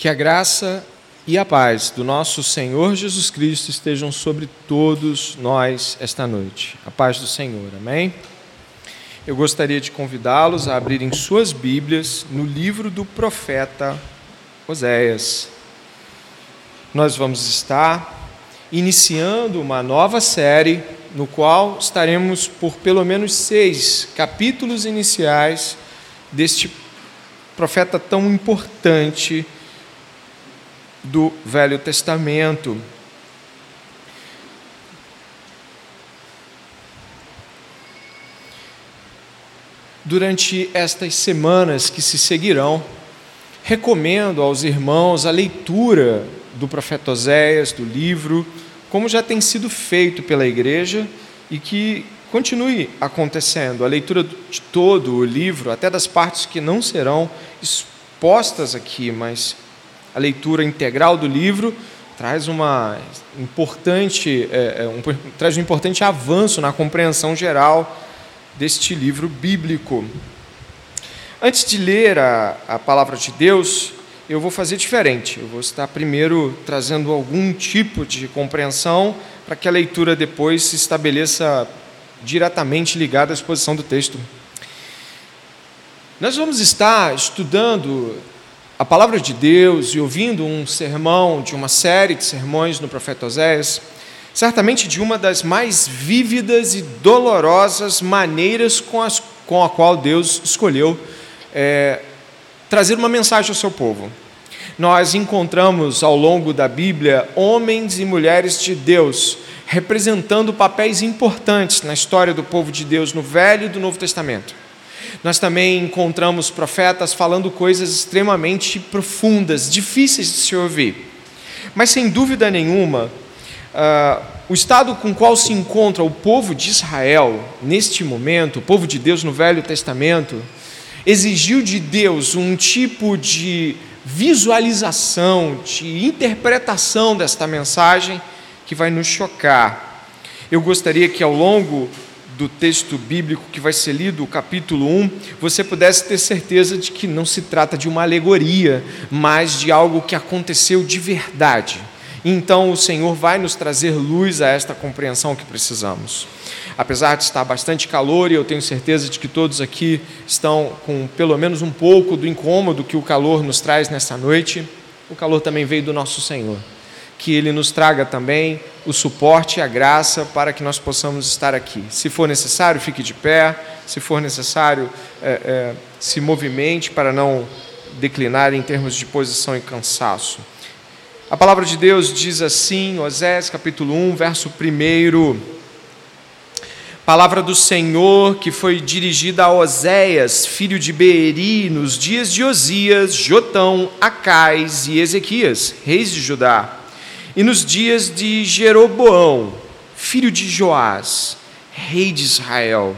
Que a graça e a paz do nosso Senhor Jesus Cristo estejam sobre todos nós esta noite. A paz do Senhor, amém? Eu gostaria de convidá-los a abrirem suas Bíblias no livro do profeta Oséias. Nós vamos estar iniciando uma nova série, no qual estaremos por pelo menos seis capítulos iniciais deste profeta tão importante do Velho Testamento. Durante estas semanas que se seguirão, recomendo aos irmãos a leitura do profeta Oséias, do livro, como já tem sido feito pela igreja e que continue acontecendo. A leitura de todo o livro, até das partes que não serão expostas aqui, mas a leitura integral do livro traz uma importante é, é, um, traz um importante avanço na compreensão geral deste livro bíblico. Antes de ler a, a palavra de Deus, eu vou fazer diferente. Eu vou estar primeiro trazendo algum tipo de compreensão para que a leitura depois se estabeleça diretamente ligada à exposição do texto. Nós vamos estar estudando a palavra de Deus e ouvindo um sermão de uma série de sermões no profeta Oséias, certamente de uma das mais vívidas e dolorosas maneiras com, as, com a qual Deus escolheu é, trazer uma mensagem ao seu povo. Nós encontramos ao longo da Bíblia homens e mulheres de Deus representando papéis importantes na história do povo de Deus no Velho e do Novo Testamento. Nós também encontramos profetas falando coisas extremamente profundas, difíceis de se ouvir. Mas sem dúvida nenhuma, uh, o estado com qual se encontra o povo de Israel neste momento, o povo de Deus no Velho Testamento, exigiu de Deus um tipo de visualização, de interpretação desta mensagem que vai nos chocar. Eu gostaria que ao longo do texto bíblico que vai ser lido, o capítulo 1, você pudesse ter certeza de que não se trata de uma alegoria, mas de algo que aconteceu de verdade. Então o Senhor vai nos trazer luz a esta compreensão que precisamos. Apesar de estar bastante calor, e eu tenho certeza de que todos aqui estão com pelo menos um pouco do incômodo que o calor nos traz nesta noite, o calor também veio do nosso Senhor que Ele nos traga também o suporte e a graça para que nós possamos estar aqui. Se for necessário, fique de pé, se for necessário, é, é, se movimente para não declinar em termos de posição e cansaço. A palavra de Deus diz assim, Osés capítulo 1, verso 1. Palavra do Senhor que foi dirigida a Oséias, filho de Beeri, nos dias de Osias, Jotão, Acais e Ezequias, reis de Judá e nos dias de Jeroboão, filho de Joás, rei de Israel.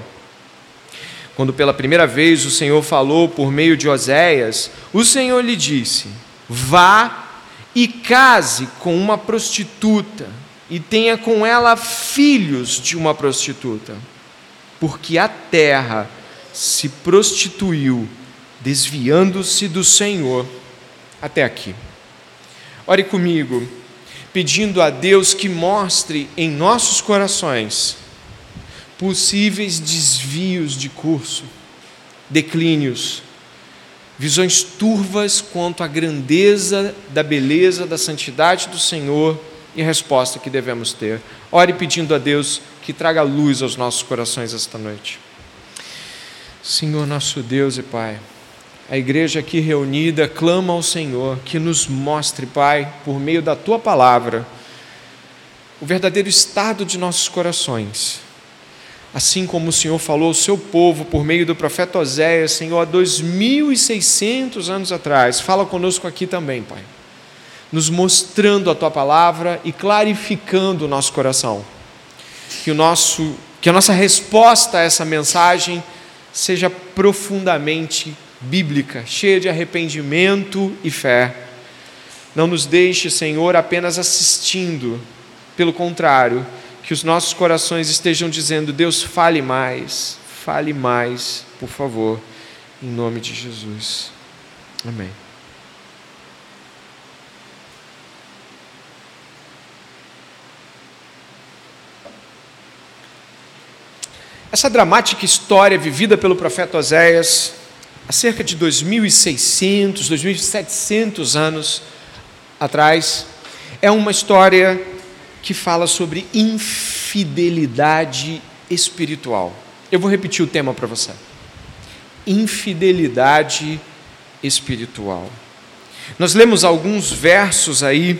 Quando pela primeira vez o Senhor falou por meio de Oséias, o Senhor lhe disse: Vá e case com uma prostituta, e tenha com ela filhos de uma prostituta, porque a terra se prostituiu, desviando-se do Senhor. Até aqui. Ore comigo pedindo a Deus que mostre em nossos corações possíveis desvios de curso, declínios, visões turvas quanto à grandeza da beleza, da santidade do Senhor e a resposta que devemos ter. Ore pedindo a Deus que traga luz aos nossos corações esta noite. Senhor nosso Deus e Pai, a igreja aqui reunida clama ao Senhor que nos mostre, Pai, por meio da tua palavra, o verdadeiro estado de nossos corações. Assim como o Senhor falou ao seu povo por meio do profeta Oséias, Senhor, há 2.600 anos atrás, fala conosco aqui também, Pai, nos mostrando a tua palavra e clarificando o nosso coração. Que, o nosso, que a nossa resposta a essa mensagem seja profundamente bíblica, cheia de arrependimento e fé. Não nos deixe, Senhor, apenas assistindo, pelo contrário, que os nossos corações estejam dizendo: Deus, fale mais, fale mais, por favor, em nome de Jesus. Amém. Essa dramática história vivida pelo profeta Oséias há cerca de 2.600, 2.700 anos atrás, é uma história que fala sobre infidelidade espiritual. Eu vou repetir o tema para você. Infidelidade espiritual. Nós lemos alguns versos aí,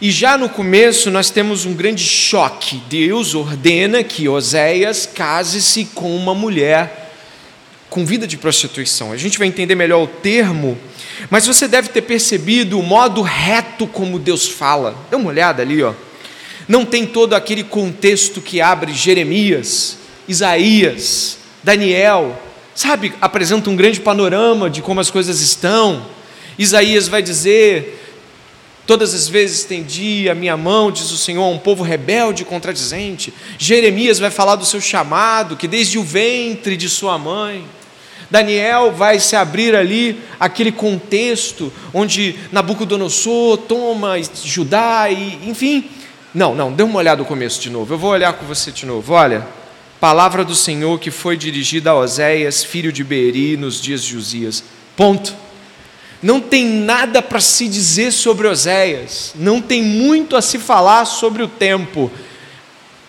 e já no começo nós temos um grande choque. Deus ordena que Oséias case-se com uma mulher com vida de prostituição. A gente vai entender melhor o termo, mas você deve ter percebido o modo reto como Deus fala. Dê uma olhada ali, ó. Não tem todo aquele contexto que abre Jeremias, Isaías, Daniel, sabe? Apresenta um grande panorama de como as coisas estão. Isaías vai dizer: Todas as vezes estendi a minha mão, diz o Senhor, a um povo rebelde e contradizente. Jeremias vai falar do seu chamado, que desde o ventre de sua mãe. Daniel vai se abrir ali aquele contexto onde Nabucodonosor toma Judá e, enfim. Não, não, dê uma olhada no começo de novo. Eu vou olhar com você de novo. Olha, palavra do Senhor que foi dirigida a Oséias, filho de Beeri, nos dias de Uzias. Ponto. Não tem nada para se dizer sobre Oséias, não tem muito a se falar sobre o tempo.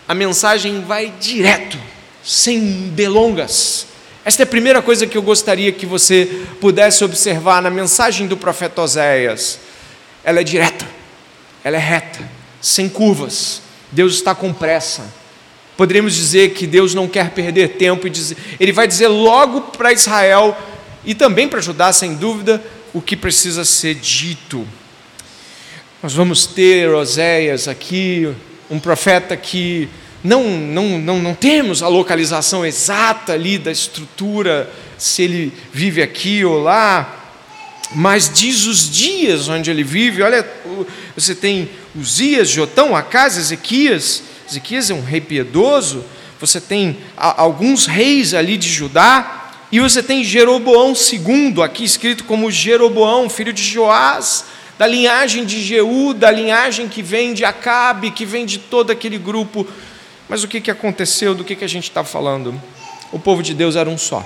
A mensagem vai direto, sem delongas. Esta é a primeira coisa que eu gostaria que você pudesse observar na mensagem do profeta Oséias. Ela é direta, ela é reta, sem curvas. Deus está com pressa. Poderíamos dizer que Deus não quer perder tempo e ele vai dizer logo para Israel e também para Judá, sem dúvida, o que precisa ser dito. Nós vamos ter Oséias aqui, um profeta que não, não, não, não temos a localização exata ali da estrutura, se ele vive aqui ou lá, mas diz os dias onde ele vive. Olha, você tem Uzias, Jotão, Acas, Ezequias. Ezequias é um rei piedoso. Você tem alguns reis ali de Judá. E você tem Jeroboão II, aqui escrito como Jeroboão, filho de Joás, da linhagem de Jeú, da linhagem que vem de Acabe, que vem de todo aquele grupo mas o que, que aconteceu? Do que, que a gente está falando? O povo de Deus era um só.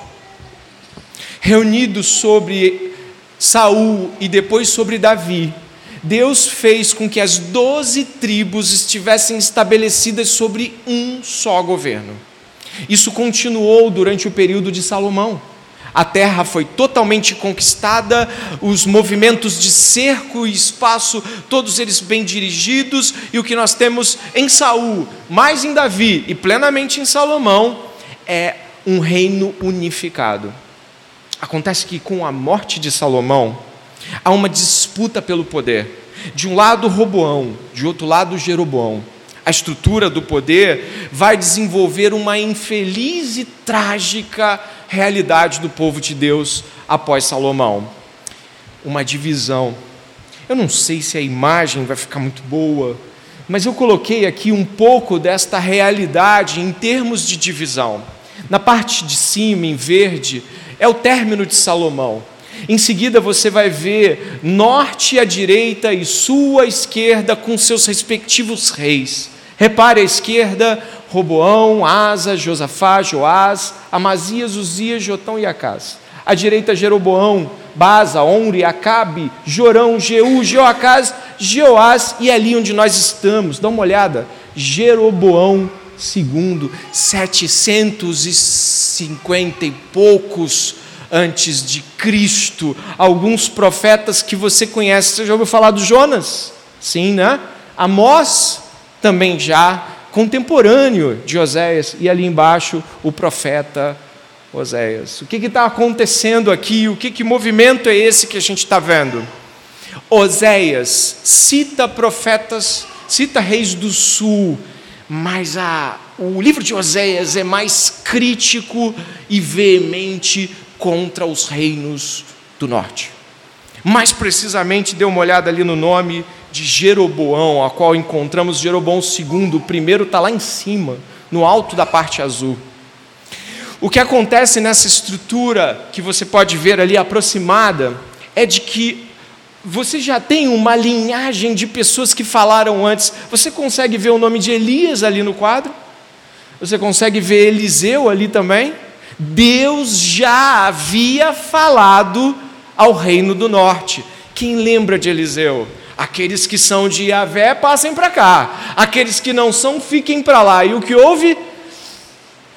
Reunido sobre Saul e depois sobre Davi, Deus fez com que as doze tribos estivessem estabelecidas sobre um só governo. Isso continuou durante o período de Salomão. A terra foi totalmente conquistada, os movimentos de cerco e espaço, todos eles bem dirigidos, e o que nós temos em Saul, mais em Davi e plenamente em Salomão, é um reino unificado. Acontece que com a morte de Salomão, há uma disputa pelo poder. De um lado, Roboão, de outro lado, Jeroboão a estrutura do poder, vai desenvolver uma infeliz e trágica realidade do povo de Deus após Salomão. Uma divisão. Eu não sei se a imagem vai ficar muito boa, mas eu coloquei aqui um pouco desta realidade em termos de divisão. Na parte de cima, em verde, é o término de Salomão. Em seguida você vai ver norte à direita e sul à esquerda com seus respectivos reis. Repare à esquerda, Roboão, Asa, Josafá, Joás, Amazias, Uzias, Jotão e Acás. À direita, Jeroboão, Baza, Onre, Acabe, Jorão, Jeú, Jeoacás, Jeoás, e ali onde nós estamos, dá uma olhada, Jeroboão segundo, 750 e poucos antes de Cristo. Alguns profetas que você conhece, você já ouviu falar do Jonas? Sim, né? Amós, também já contemporâneo de Oséias, e ali embaixo o profeta Oséias. O que está acontecendo aqui? O que, que movimento é esse que a gente está vendo? Oséias cita profetas, cita reis do sul, mas a, o livro de Oséias é mais crítico e veemente contra os reinos do norte. Mais precisamente, dê uma olhada ali no nome de Jeroboão, a qual encontramos Jeroboão II, o primeiro está lá em cima, no alto da parte azul. O que acontece nessa estrutura que você pode ver ali aproximada é de que você já tem uma linhagem de pessoas que falaram antes. Você consegue ver o nome de Elias ali no quadro? Você consegue ver Eliseu ali também? Deus já havia falado ao reino do norte. Quem lembra de Eliseu? Aqueles que são de Yahvé passem para cá, aqueles que não são fiquem para lá. E o que houve?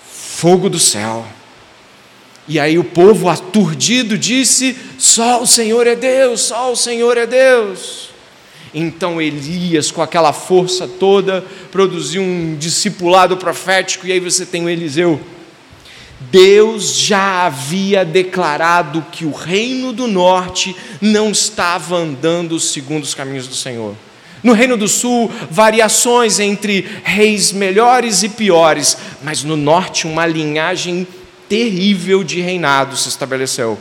Fogo do céu. E aí o povo aturdido disse: Só o Senhor é Deus, só o Senhor é Deus. Então Elias, com aquela força toda, produziu um discipulado profético, e aí você tem o Eliseu. Deus já havia declarado que o reino do norte não estava andando segundo os caminhos do Senhor. No Reino do Sul, variações entre reis melhores e piores, mas no norte, uma linhagem terrível de reinado se estabeleceu.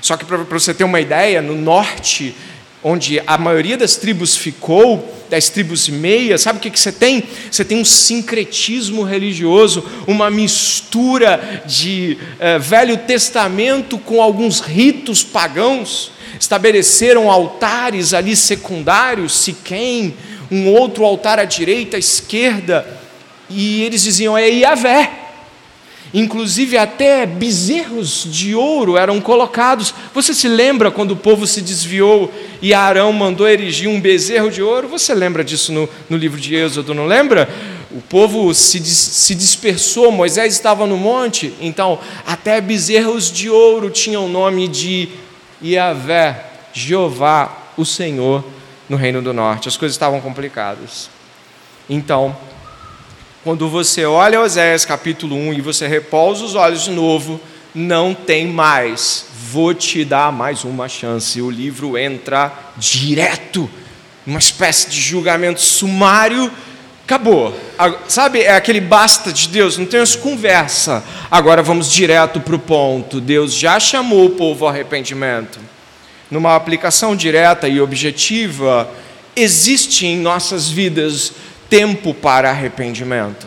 Só que para você ter uma ideia, no norte, onde a maioria das tribos ficou, das tribos meias, sabe o que, que você tem? Você tem um sincretismo religioso, uma mistura de eh, Velho Testamento com alguns ritos pagãos. Estabeleceram altares ali secundários, Siquém, um outro altar à direita, à esquerda, e eles diziam: é Iavé. Inclusive, até bezerros de ouro eram colocados. Você se lembra quando o povo se desviou e Arão mandou erigir um bezerro de ouro? Você lembra disso no, no livro de Êxodo, não lembra? O povo se, se dispersou, Moisés estava no monte, então até bezerros de ouro tinham o nome de Yahvé, Jeová, o Senhor, no Reino do Norte. As coisas estavam complicadas. Então, quando você olha Oséias capítulo 1 e você repousa os olhos de novo, não tem mais. Vou te dar mais uma chance. O livro entra direto, uma espécie de julgamento sumário. Acabou. Sabe, é aquele basta de Deus, não temos conversa. Agora vamos direto para o ponto. Deus já chamou o povo ao arrependimento. Numa aplicação direta e objetiva, existe em nossas vidas tempo para arrependimento.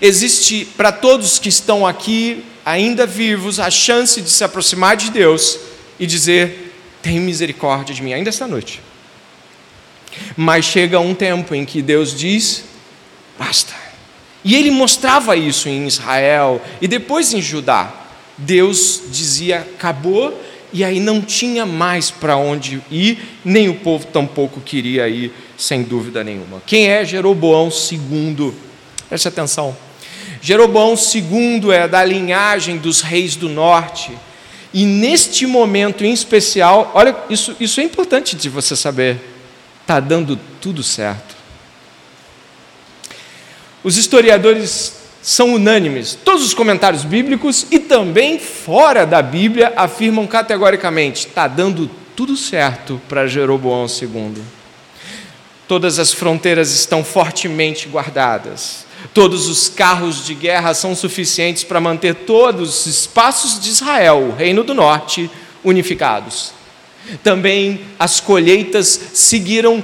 Existe para todos que estão aqui, ainda vivos, a chance de se aproximar de Deus e dizer: tem misericórdia de mim, ainda esta noite. Mas chega um tempo em que Deus diz: basta. E ele mostrava isso em Israel e depois em Judá. Deus dizia: acabou, e aí não tinha mais para onde ir, nem o povo tampouco queria ir sem dúvida nenhuma. Quem é Jeroboão II? Preste atenção. Jeroboão II é da linhagem dos reis do norte. E neste momento em especial, olha, isso, isso é importante de você saber, está dando tudo certo. Os historiadores são unânimes, todos os comentários bíblicos e também fora da Bíblia afirmam categoricamente: está dando tudo certo para Jeroboão II. Todas as fronteiras estão fortemente guardadas. Todos os carros de guerra são suficientes para manter todos os espaços de Israel, o Reino do Norte, unificados. Também as colheitas seguiram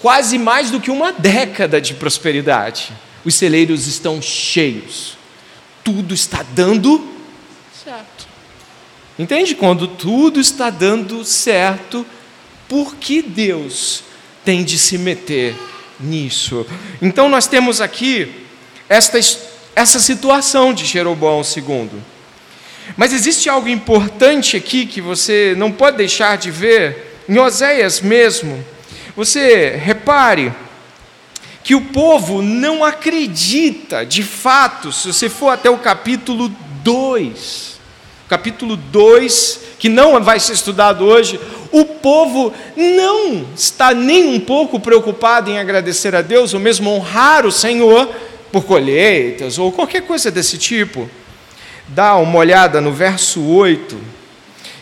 quase mais do que uma década de prosperidade. Os celeiros estão cheios. Tudo está dando certo. Entende? Quando tudo está dando certo, por que Deus tem de se meter nisso. Então nós temos aqui esta, essa situação de Jeroboão II. Mas existe algo importante aqui que você não pode deixar de ver, em Oséias mesmo. Você repare que o povo não acredita, de fato, se você for até o capítulo 2, capítulo 2, que não vai ser estudado hoje, o povo não está nem um pouco preocupado em agradecer a Deus, ou mesmo honrar o Senhor por colheitas ou qualquer coisa desse tipo. Dá uma olhada no verso 8.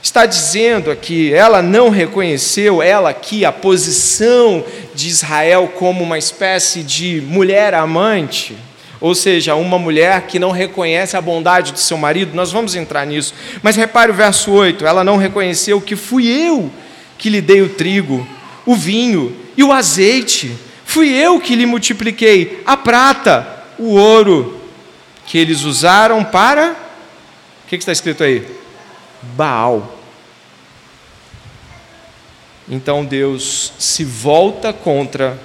Está dizendo aqui, ela não reconheceu, ela aqui, a posição de Israel como uma espécie de mulher amante ou seja, uma mulher que não reconhece a bondade do seu marido, nós vamos entrar nisso. Mas repare o verso 8: ela não reconheceu que fui eu que lhe dei o trigo, o vinho e o azeite, fui eu que lhe multipliquei a prata, o ouro, que eles usaram para. O que está escrito aí? Baal. Então Deus se volta contra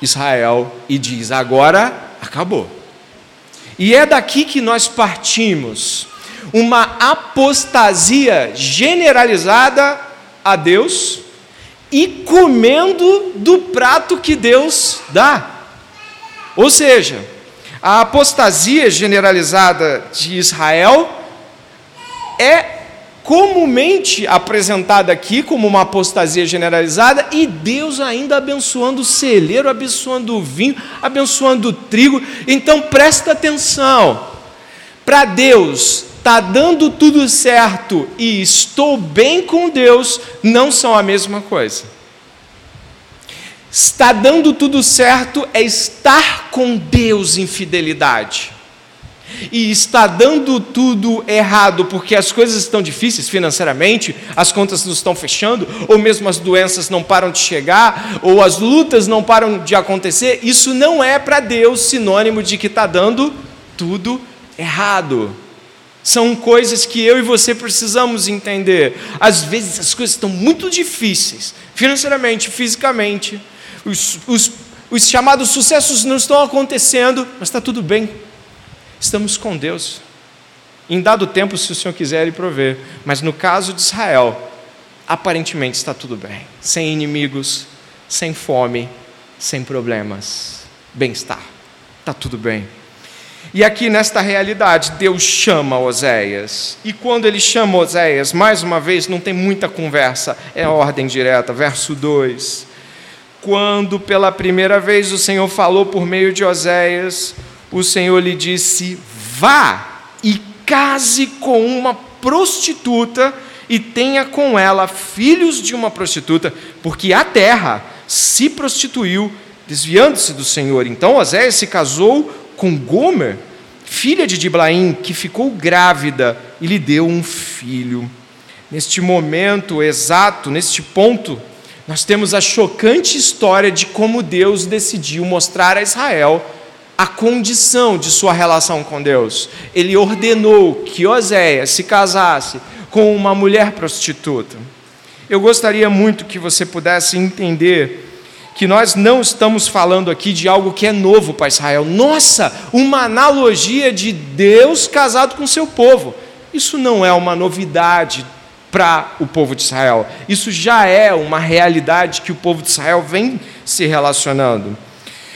Israel e diz: agora acabou. E é daqui que nós partimos. Uma apostasia generalizada a Deus e comendo do prato que Deus dá. Ou seja, a apostasia generalizada de Israel é comumente apresentada aqui como uma apostasia generalizada e Deus ainda abençoando o celeiro, abençoando o vinho, abençoando o trigo. Então presta atenção. Para Deus, está dando tudo certo e estou bem com Deus, não são a mesma coisa. Está dando tudo certo é estar com Deus em fidelidade e está dando tudo errado porque as coisas estão difíceis financeiramente, as contas não estão fechando, ou mesmo as doenças não param de chegar, ou as lutas não param de acontecer, isso não é para Deus sinônimo de que está dando tudo errado. São coisas que eu e você precisamos entender. Às vezes as coisas estão muito difíceis, financeiramente, fisicamente, os, os, os chamados sucessos não estão acontecendo, mas está tudo bem estamos com Deus. Em dado tempo, se o Senhor quiser, Ele prover. Mas no caso de Israel, aparentemente está tudo bem. Sem inimigos, sem fome, sem problemas. Bem-estar. Está tudo bem. E aqui nesta realidade, Deus chama Oséias. E quando ele chama Oséias, mais uma vez, não tem muita conversa, é ordem direta. Verso 2: Quando pela primeira vez o Senhor falou por meio de Oséias, o Senhor lhe disse: Vá e case com uma prostituta e tenha com ela filhos de uma prostituta, porque a terra se prostituiu, desviando-se do Senhor. Então Oséias se casou com Gomer, filha de Diblaim, que ficou grávida e lhe deu um filho. Neste momento exato, neste ponto, nós temos a chocante história de como Deus decidiu mostrar a Israel a condição de sua relação com Deus. Ele ordenou que Oséias se casasse com uma mulher prostituta. Eu gostaria muito que você pudesse entender que nós não estamos falando aqui de algo que é novo para Israel. Nossa, uma analogia de Deus casado com seu povo. Isso não é uma novidade para o povo de Israel. Isso já é uma realidade que o povo de Israel vem se relacionando.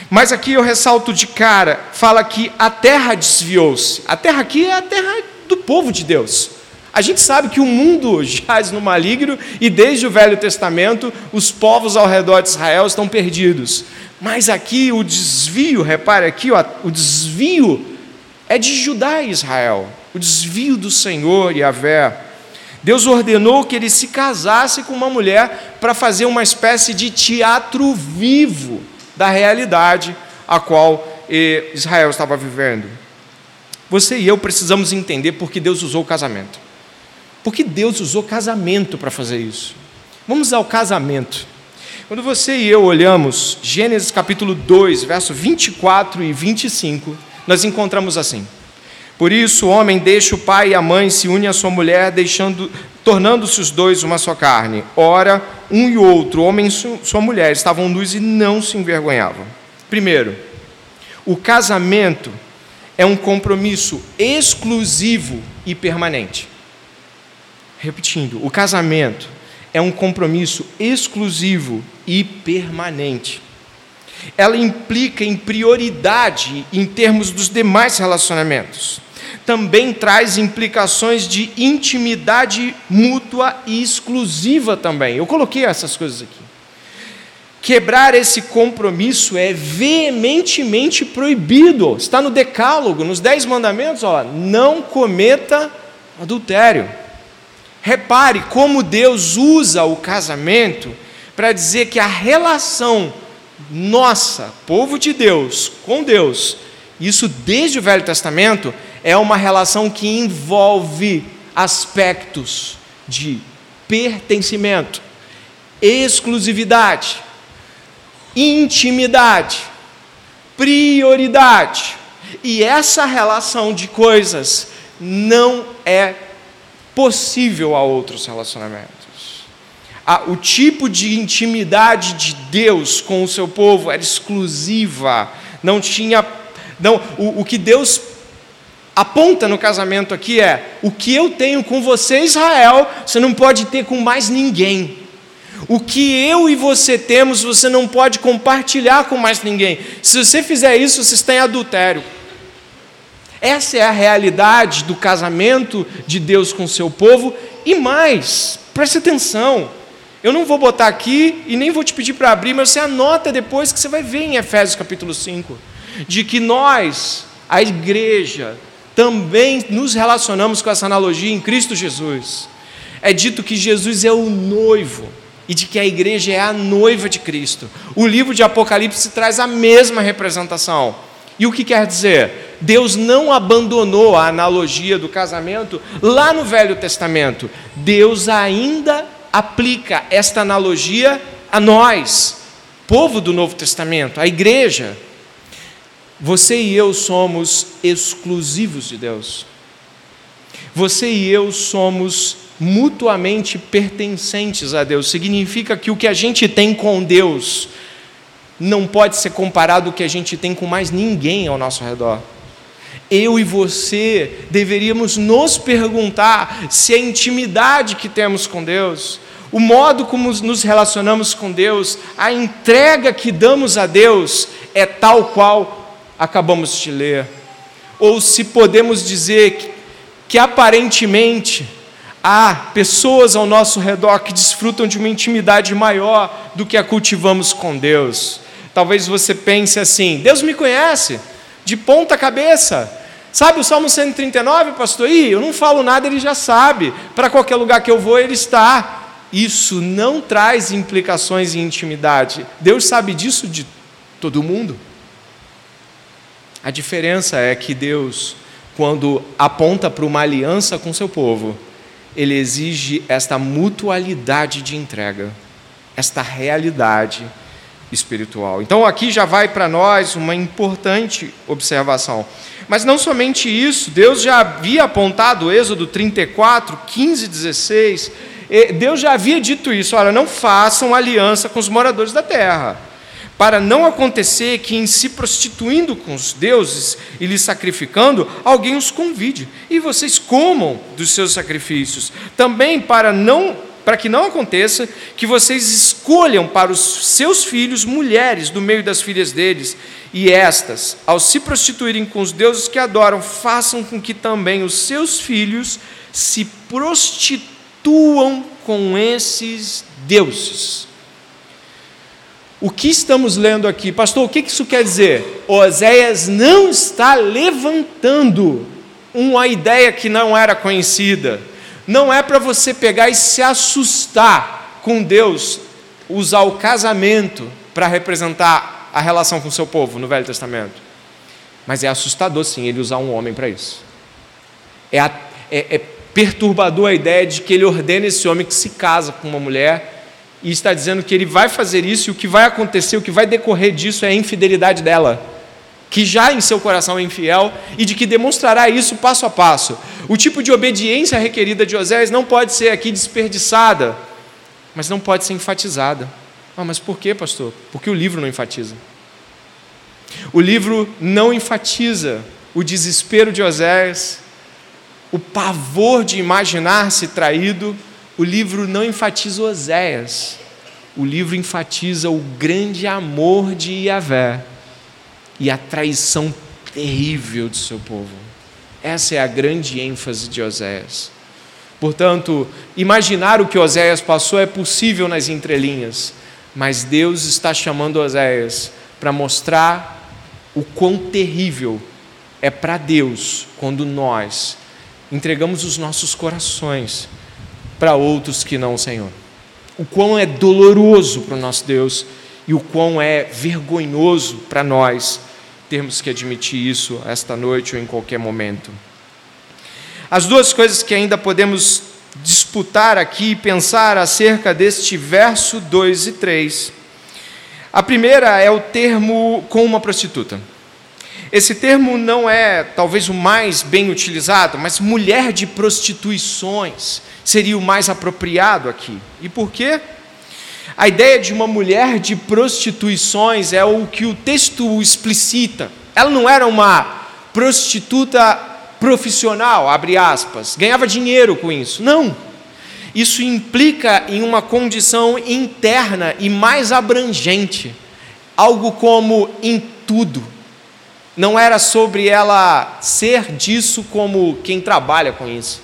Mas aqui eu ressalto de cara, fala que a terra desviou-se. A terra aqui é a terra do povo de Deus. A gente sabe que o mundo jaz no maligno e desde o Velho Testamento os povos ao redor de Israel estão perdidos. Mas aqui o desvio, repare aqui, ó, o desvio é de Judá e Israel. O desvio do Senhor e a Vé. Deus ordenou que ele se casasse com uma mulher para fazer uma espécie de teatro vivo da realidade a qual Israel estava vivendo. Você e eu precisamos entender por que Deus usou o casamento. Por que Deus usou casamento para fazer isso? Vamos ao casamento. Quando você e eu olhamos Gênesis capítulo 2, verso 24 e 25, nós encontramos assim: Por isso o homem deixa o pai e a mãe, se une à sua mulher, deixando, tornando-se os dois uma só carne. Ora, um e outro, homem e sua mulher, estavam nus e não se envergonhavam. Primeiro, o casamento é um compromisso exclusivo e permanente. Repetindo, o casamento é um compromisso exclusivo e permanente. Ela implica em prioridade em termos dos demais relacionamentos também traz implicações de intimidade mútua e exclusiva também. Eu coloquei essas coisas aqui. Quebrar esse compromisso é veementemente proibido. Está no Decálogo, nos Dez Mandamentos, ó, não cometa adultério. Repare como Deus usa o casamento para dizer que a relação nossa, povo de Deus, com Deus, isso desde o Velho Testamento, é uma relação que envolve aspectos de pertencimento, exclusividade, intimidade, prioridade. E essa relação de coisas não é possível a outros relacionamentos. O tipo de intimidade de Deus com o seu povo era exclusiva, não tinha. Não, o, o que Deus aponta no casamento aqui é: o que eu tenho com você, Israel, você não pode ter com mais ninguém. O que eu e você temos, você não pode compartilhar com mais ninguém. Se você fizer isso, você está em adultério. Essa é a realidade do casamento de Deus com seu povo. E mais, preste atenção. Eu não vou botar aqui e nem vou te pedir para abrir, mas você anota depois que você vai ver em Efésios capítulo 5, de que nós, a igreja, também nos relacionamos com essa analogia em Cristo Jesus. É dito que Jesus é o noivo e de que a igreja é a noiva de Cristo. O livro de Apocalipse traz a mesma representação. E o que quer dizer? Deus não abandonou a analogia do casamento lá no Velho Testamento. Deus ainda aplica esta analogia a nós, povo do Novo Testamento, a igreja. Você e eu somos exclusivos de Deus. Você e eu somos mutuamente pertencentes a Deus. Significa que o que a gente tem com Deus não pode ser comparado ao que a gente tem com mais ninguém ao nosso redor. Eu e você deveríamos nos perguntar se a intimidade que temos com Deus, o modo como nos relacionamos com Deus, a entrega que damos a Deus é tal qual acabamos de ler. Ou se podemos dizer que, que aparentemente há pessoas ao nosso redor que desfrutam de uma intimidade maior do que a cultivamos com Deus. Talvez você pense assim: Deus me conhece de ponta cabeça. Sabe o Salmo 139, pastor? Ih, eu não falo nada, ele já sabe. Para qualquer lugar que eu vou, ele está. Isso não traz implicações em intimidade. Deus sabe disso de todo mundo. A diferença é que Deus, quando aponta para uma aliança com seu povo, ele exige esta mutualidade de entrega, esta realidade espiritual. Então aqui já vai para nós uma importante observação. Mas não somente isso, Deus já havia apontado, Êxodo 34, 15 e 16, Deus já havia dito isso: olha, não façam aliança com os moradores da terra, para não acontecer que, em se prostituindo com os deuses e lhes sacrificando, alguém os convide e vocês comam dos seus sacrifícios. Também para não para que não aconteça que vocês escolham para os seus filhos mulheres do meio das filhas deles, e estas, ao se prostituírem com os deuses que adoram, façam com que também os seus filhos se prostituam com esses deuses. O que estamos lendo aqui? Pastor, o que isso quer dizer? Oséias não está levantando uma ideia que não era conhecida não é para você pegar e se assustar com Deus, usar o casamento para representar a relação com o seu povo no Velho Testamento. Mas é assustador, sim, ele usar um homem para isso. É, a, é, é perturbador a ideia de que ele ordena esse homem que se casa com uma mulher e está dizendo que ele vai fazer isso e o que vai acontecer, o que vai decorrer disso é a infidelidade dela que já em seu coração é infiel e de que demonstrará isso passo a passo. O tipo de obediência requerida de Oséias não pode ser aqui desperdiçada, mas não pode ser enfatizada. Ah, mas por quê, pastor? Porque o livro não enfatiza. O livro não enfatiza o desespero de Oséias, o pavor de imaginar-se traído. O livro não enfatiza Oséias. O livro enfatiza o grande amor de Yahvé e a traição terrível do seu povo. Essa é a grande ênfase de Oséias. Portanto, imaginar o que Oséias passou é possível nas entrelinhas, mas Deus está chamando Oséias para mostrar o quão terrível é para Deus quando nós entregamos os nossos corações para outros que não o Senhor. O quão é doloroso para o nosso Deus e o quão é vergonhoso para nós termos que admitir isso esta noite ou em qualquer momento. As duas coisas que ainda podemos disputar aqui e pensar acerca deste verso 2 e 3. A primeira é o termo com uma prostituta. Esse termo não é talvez o mais bem utilizado, mas mulher de prostituições seria o mais apropriado aqui. E por quê? A ideia de uma mulher de prostituições é o que o texto explicita. Ela não era uma prostituta profissional, abre aspas, ganhava dinheiro com isso. Não. Isso implica em uma condição interna e mais abrangente, algo como em tudo. Não era sobre ela ser disso como quem trabalha com isso,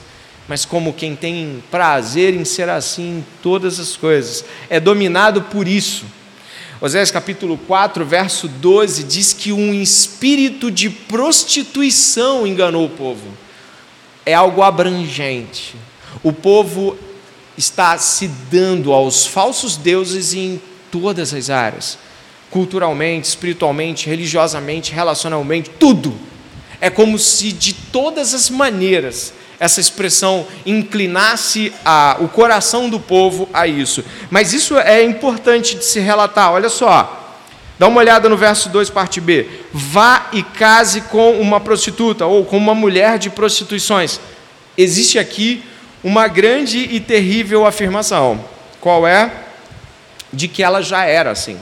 mas como quem tem prazer em ser assim em todas as coisas. É dominado por isso. Oséias capítulo 4, verso 12 diz que um espírito de prostituição enganou o povo. É algo abrangente. O povo está se dando aos falsos deuses em todas as áreas culturalmente, espiritualmente, religiosamente, relacionalmente, tudo. É como se de todas as maneiras essa expressão inclinasse a, o coração do povo a isso. Mas isso é importante de se relatar. Olha só. Dá uma olhada no verso 2, parte B. Vá e case com uma prostituta ou com uma mulher de prostituições. Existe aqui uma grande e terrível afirmação. Qual é? De que ela já era assim.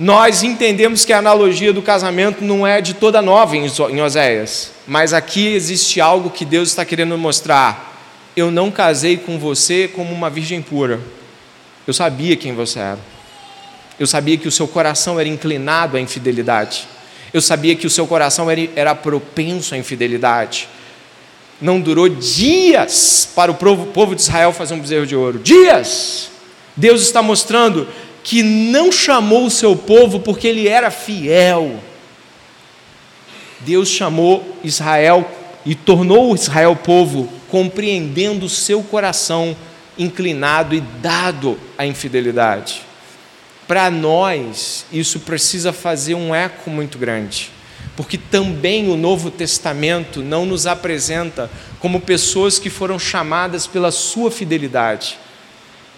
Nós entendemos que a analogia do casamento não é de toda nova em Oséias, mas aqui existe algo que Deus está querendo mostrar. Eu não casei com você como uma virgem pura. Eu sabia quem você era. Eu sabia que o seu coração era inclinado à infidelidade. Eu sabia que o seu coração era, propenso à infidelidade. Não durou dias para o povo de Israel fazer um bezerro de ouro. Dias! Deus está mostrando que não chamou o seu povo porque ele era fiel. Deus chamou Israel e tornou Israel povo, compreendendo o seu coração inclinado e dado à infidelidade. Para nós, isso precisa fazer um eco muito grande, porque também o Novo Testamento não nos apresenta como pessoas que foram chamadas pela sua fidelidade.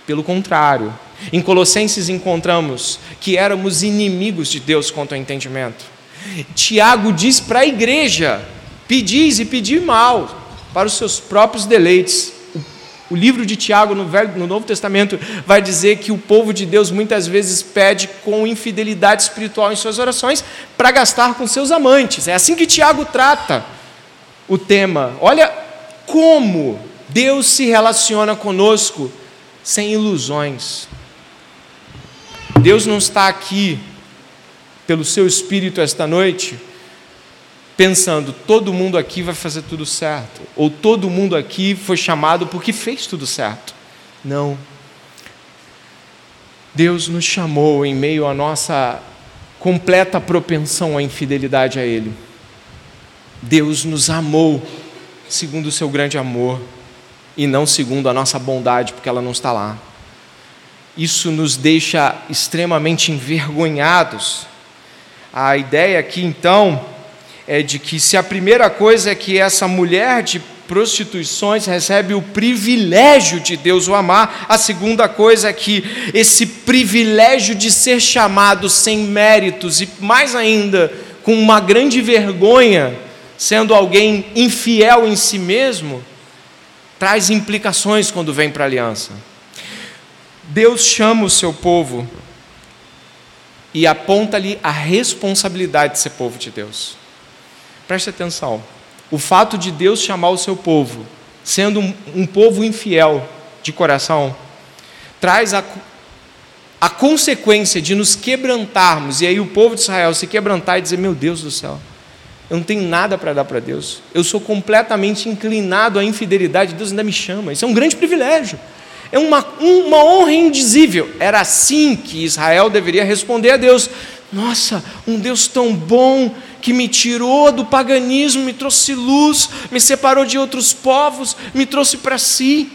Pelo contrário, em Colossenses encontramos que éramos inimigos de Deus quanto ao entendimento. Tiago diz para a igreja: pedis e pedi mal para os seus próprios deleites. O livro de Tiago, no, Velho, no Novo Testamento, vai dizer que o povo de Deus muitas vezes pede com infidelidade espiritual em suas orações para gastar com seus amantes. É assim que Tiago trata o tema. Olha como Deus se relaciona conosco sem ilusões. Deus não está aqui, pelo seu Espírito, esta noite, pensando, todo mundo aqui vai fazer tudo certo, ou todo mundo aqui foi chamado porque fez tudo certo. Não. Deus nos chamou em meio à nossa completa propensão à infidelidade a Ele. Deus nos amou segundo o seu grande amor e não segundo a nossa bondade, porque ela não está lá. Isso nos deixa extremamente envergonhados. A ideia aqui, então, é de que se a primeira coisa é que essa mulher de prostituições recebe o privilégio de Deus o amar, a segunda coisa é que esse privilégio de ser chamado sem méritos e mais ainda com uma grande vergonha, sendo alguém infiel em si mesmo, traz implicações quando vem para a aliança. Deus chama o seu povo e aponta-lhe a responsabilidade de ser povo de Deus. Preste atenção. O fato de Deus chamar o seu povo, sendo um, um povo infiel de coração, traz a, a consequência de nos quebrantarmos, e aí o povo de Israel se quebrantar e dizer: Meu Deus do céu, eu não tenho nada para dar para Deus, eu sou completamente inclinado à infidelidade, Deus ainda me chama, isso é um grande privilégio é uma, uma honra indizível. Era assim que Israel deveria responder a Deus: Nossa, um Deus tão bom que me tirou do paganismo, me trouxe luz, me separou de outros povos, me trouxe para si.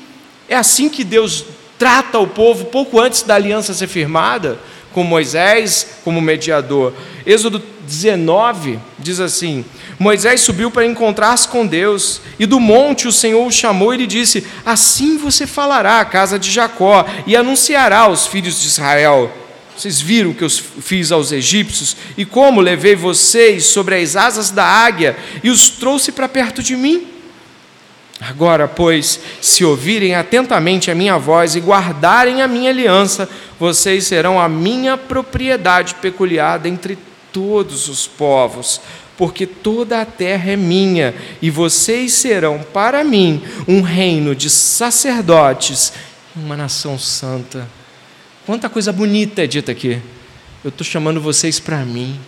É assim que Deus trata o povo pouco antes da aliança ser firmada, com Moisés como mediador. Êxodo 19 diz assim: Moisés subiu para encontrar-se com Deus, e do monte o Senhor o chamou e lhe disse: Assim você falará à casa de Jacó e anunciará aos filhos de Israel. Vocês viram o que eu fiz aos egípcios e como levei vocês sobre as asas da águia e os trouxe para perto de mim? Agora, pois, se ouvirem atentamente a minha voz e guardarem a minha aliança, vocês serão a minha propriedade peculiar dentre todos os povos, porque toda a terra é minha, e vocês serão para mim um reino de sacerdotes, uma nação santa. Quanta coisa bonita é dita aqui. Eu estou chamando vocês para mim.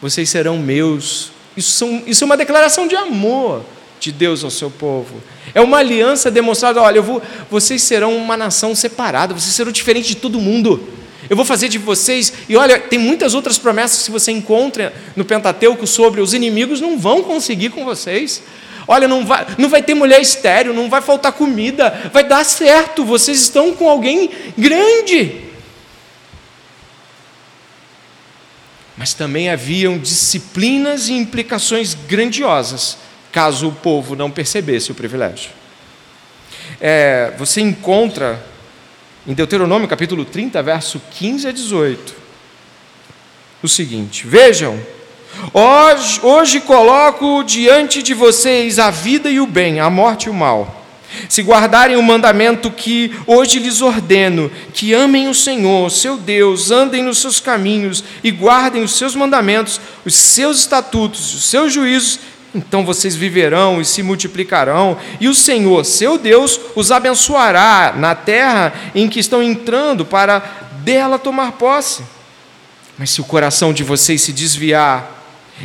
Vocês serão meus. Isso, são, isso é uma declaração de amor de Deus ao seu povo. É uma aliança demonstrada: olha, vou, vocês serão uma nação separada, vocês serão diferentes de todo mundo. Eu vou fazer de vocês, e olha, tem muitas outras promessas que você encontra no Pentateuco sobre os inimigos não vão conseguir com vocês. Olha, não vai, não vai ter mulher estéreo, não vai faltar comida, vai dar certo, vocês estão com alguém grande. Mas também haviam disciplinas e implicações grandiosas, caso o povo não percebesse o privilégio. É, você encontra em Deuteronômio capítulo 30, verso 15 a 18, o seguinte: Vejam, Hoje, hoje coloco diante de vocês a vida e o bem, a morte e o mal. Se guardarem o mandamento que hoje lhes ordeno, que amem o Senhor, seu Deus, andem nos seus caminhos e guardem os seus mandamentos, os seus estatutos, os seus juízos, então vocês viverão e se multiplicarão, e o Senhor, seu Deus, os abençoará na terra em que estão entrando para dela tomar posse. Mas se o coração de vocês se desviar,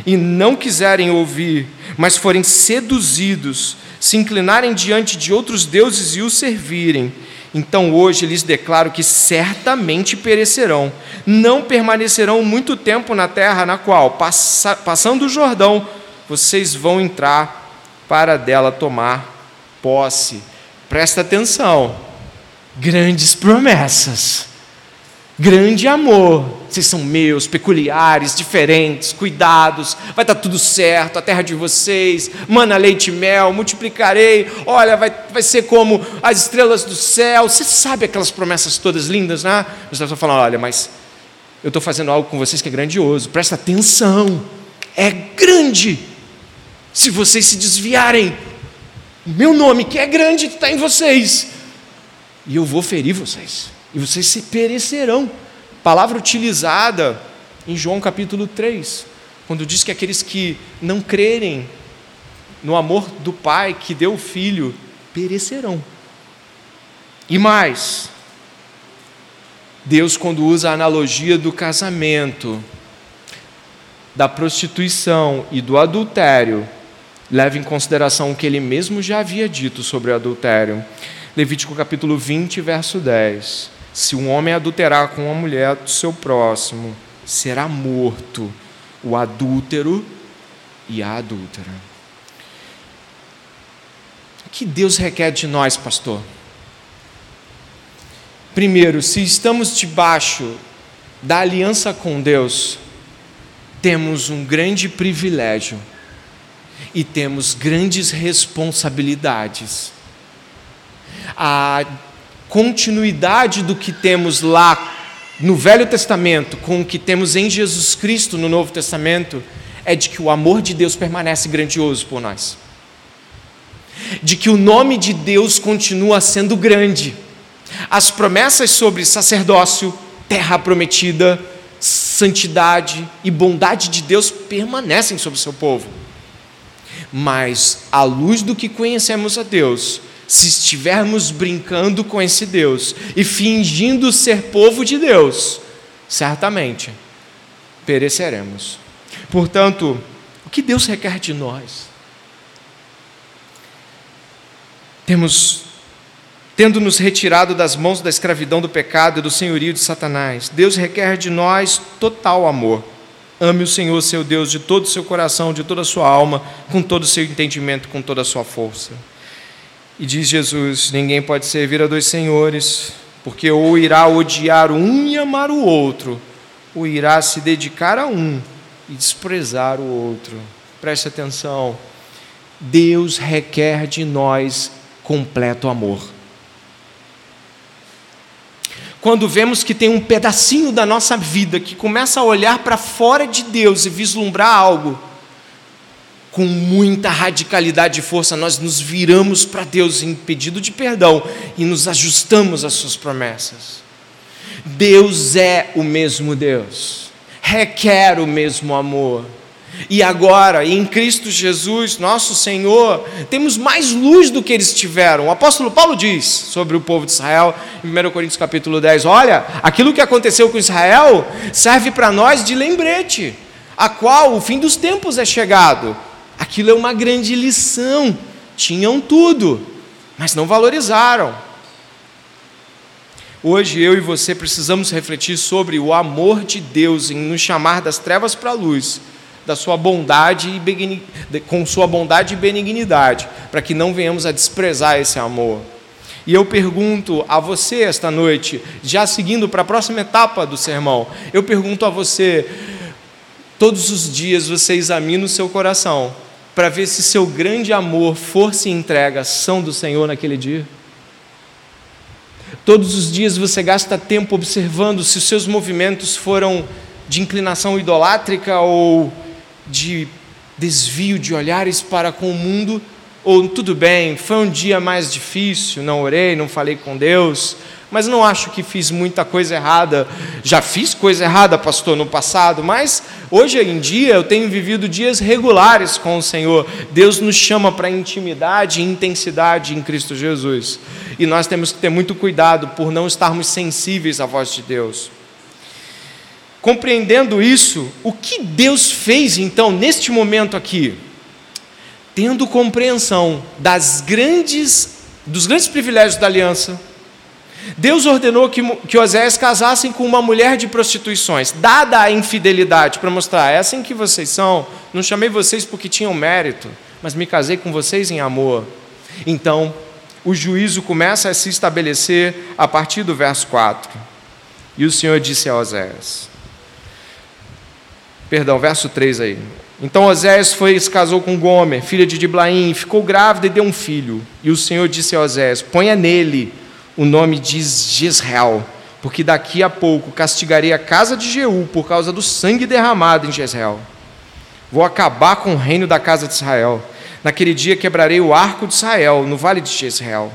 e não quiserem ouvir, mas forem seduzidos, se inclinarem diante de outros deuses e os servirem, então hoje lhes declaro que certamente perecerão, não permanecerão muito tempo na terra na qual, passa, passando o Jordão, vocês vão entrar para dela tomar posse. Presta atenção, grandes promessas grande amor. Vocês são meus, peculiares, diferentes, cuidados, vai estar tudo certo, a terra de vocês, mana leite e mel, multiplicarei, olha, vai, vai ser como as estrelas do céu. Você sabe aquelas promessas todas lindas, né? Você está falando, olha, mas eu estou fazendo algo com vocês que é grandioso, presta atenção, é grande. Se vocês se desviarem, o meu nome, que é grande, está em vocês, e eu vou ferir vocês e vocês se perecerão. Palavra utilizada em João capítulo 3, quando diz que aqueles que não crerem no amor do Pai que deu o Filho perecerão. E mais, Deus, quando usa a analogia do casamento, da prostituição e do adultério, leva em consideração o que ele mesmo já havia dito sobre o adultério. Levítico capítulo 20, verso 10. Se um homem adulterar com uma mulher do seu próximo, será morto o adúltero e a adúltera. O que Deus requer de nós, pastor? Primeiro, se estamos debaixo da aliança com Deus, temos um grande privilégio e temos grandes responsabilidades. A continuidade do que temos lá no Velho Testamento com o que temos em Jesus Cristo no Novo Testamento é de que o amor de Deus permanece grandioso por nós. De que o nome de Deus continua sendo grande. As promessas sobre sacerdócio, terra prometida, santidade e bondade de Deus permanecem sobre o seu povo. Mas, à luz do que conhecemos a Deus, se estivermos brincando com esse Deus e fingindo ser povo de Deus, certamente pereceremos. Portanto, o que Deus requer de nós? Temos, tendo nos retirado das mãos da escravidão do pecado e do senhorio de Satanás, Deus requer de nós total amor. Ame o Senhor, seu Deus, de todo o seu coração, de toda a sua alma, com todo o seu entendimento, com toda a sua força. E diz Jesus: ninguém pode servir a dois senhores, porque ou irá odiar um e amar o outro, ou irá se dedicar a um e desprezar o outro. Preste atenção. Deus requer de nós completo amor. Quando vemos que tem um pedacinho da nossa vida que começa a olhar para fora de Deus e vislumbrar algo, com muita radicalidade e força, nós nos viramos para Deus em pedido de perdão e nos ajustamos às Suas promessas. Deus é o mesmo Deus, requer o mesmo amor. E agora, em Cristo Jesus, nosso Senhor, temos mais luz do que eles tiveram. O apóstolo Paulo diz sobre o povo de Israel, em 1 Coríntios capítulo 10, olha, aquilo que aconteceu com Israel serve para nós de lembrete, a qual o fim dos tempos é chegado. Aquilo é uma grande lição. Tinham tudo, mas não valorizaram. Hoje eu e você precisamos refletir sobre o amor de Deus em nos chamar das trevas para a luz da sua bondade e com sua bondade e benignidade, para que não venhamos a desprezar esse amor. E eu pergunto a você esta noite, já seguindo para a próxima etapa do sermão, eu pergunto a você, todos os dias você examina o seu coração para ver se seu grande amor, força e entrega são do Senhor naquele dia? Todos os dias você gasta tempo observando se os seus movimentos foram de inclinação idolátrica ou de desvio de olhares para com o mundo, ou tudo bem, foi um dia mais difícil, não orei, não falei com Deus, mas não acho que fiz muita coisa errada. Já fiz coisa errada, pastor, no passado, mas hoje em dia eu tenho vivido dias regulares com o Senhor. Deus nos chama para intimidade e intensidade em Cristo Jesus. E nós temos que ter muito cuidado por não estarmos sensíveis à voz de Deus. Compreendendo isso, o que Deus fez então neste momento aqui? Tendo compreensão das grandes, dos grandes privilégios da aliança, Deus ordenou que, que Oséias casassem com uma mulher de prostituições, dada a infidelidade, para mostrar, é assim que vocês são, não chamei vocês porque tinham mérito, mas me casei com vocês em amor. Então, o juízo começa a se estabelecer a partir do verso 4. E o Senhor disse a Oséias: Perdão, verso 3 aí. Então Oséias foi se casou com Gomer, filha de Diblaim, ficou grávida e deu um filho. E o Senhor disse a Oséias: Ponha nele o nome de Jezreel, porque daqui a pouco castigarei a casa de Jeú por causa do sangue derramado em Jezreel. Vou acabar com o reino da casa de Israel. Naquele dia quebrarei o arco de Israel no vale de Jezreel.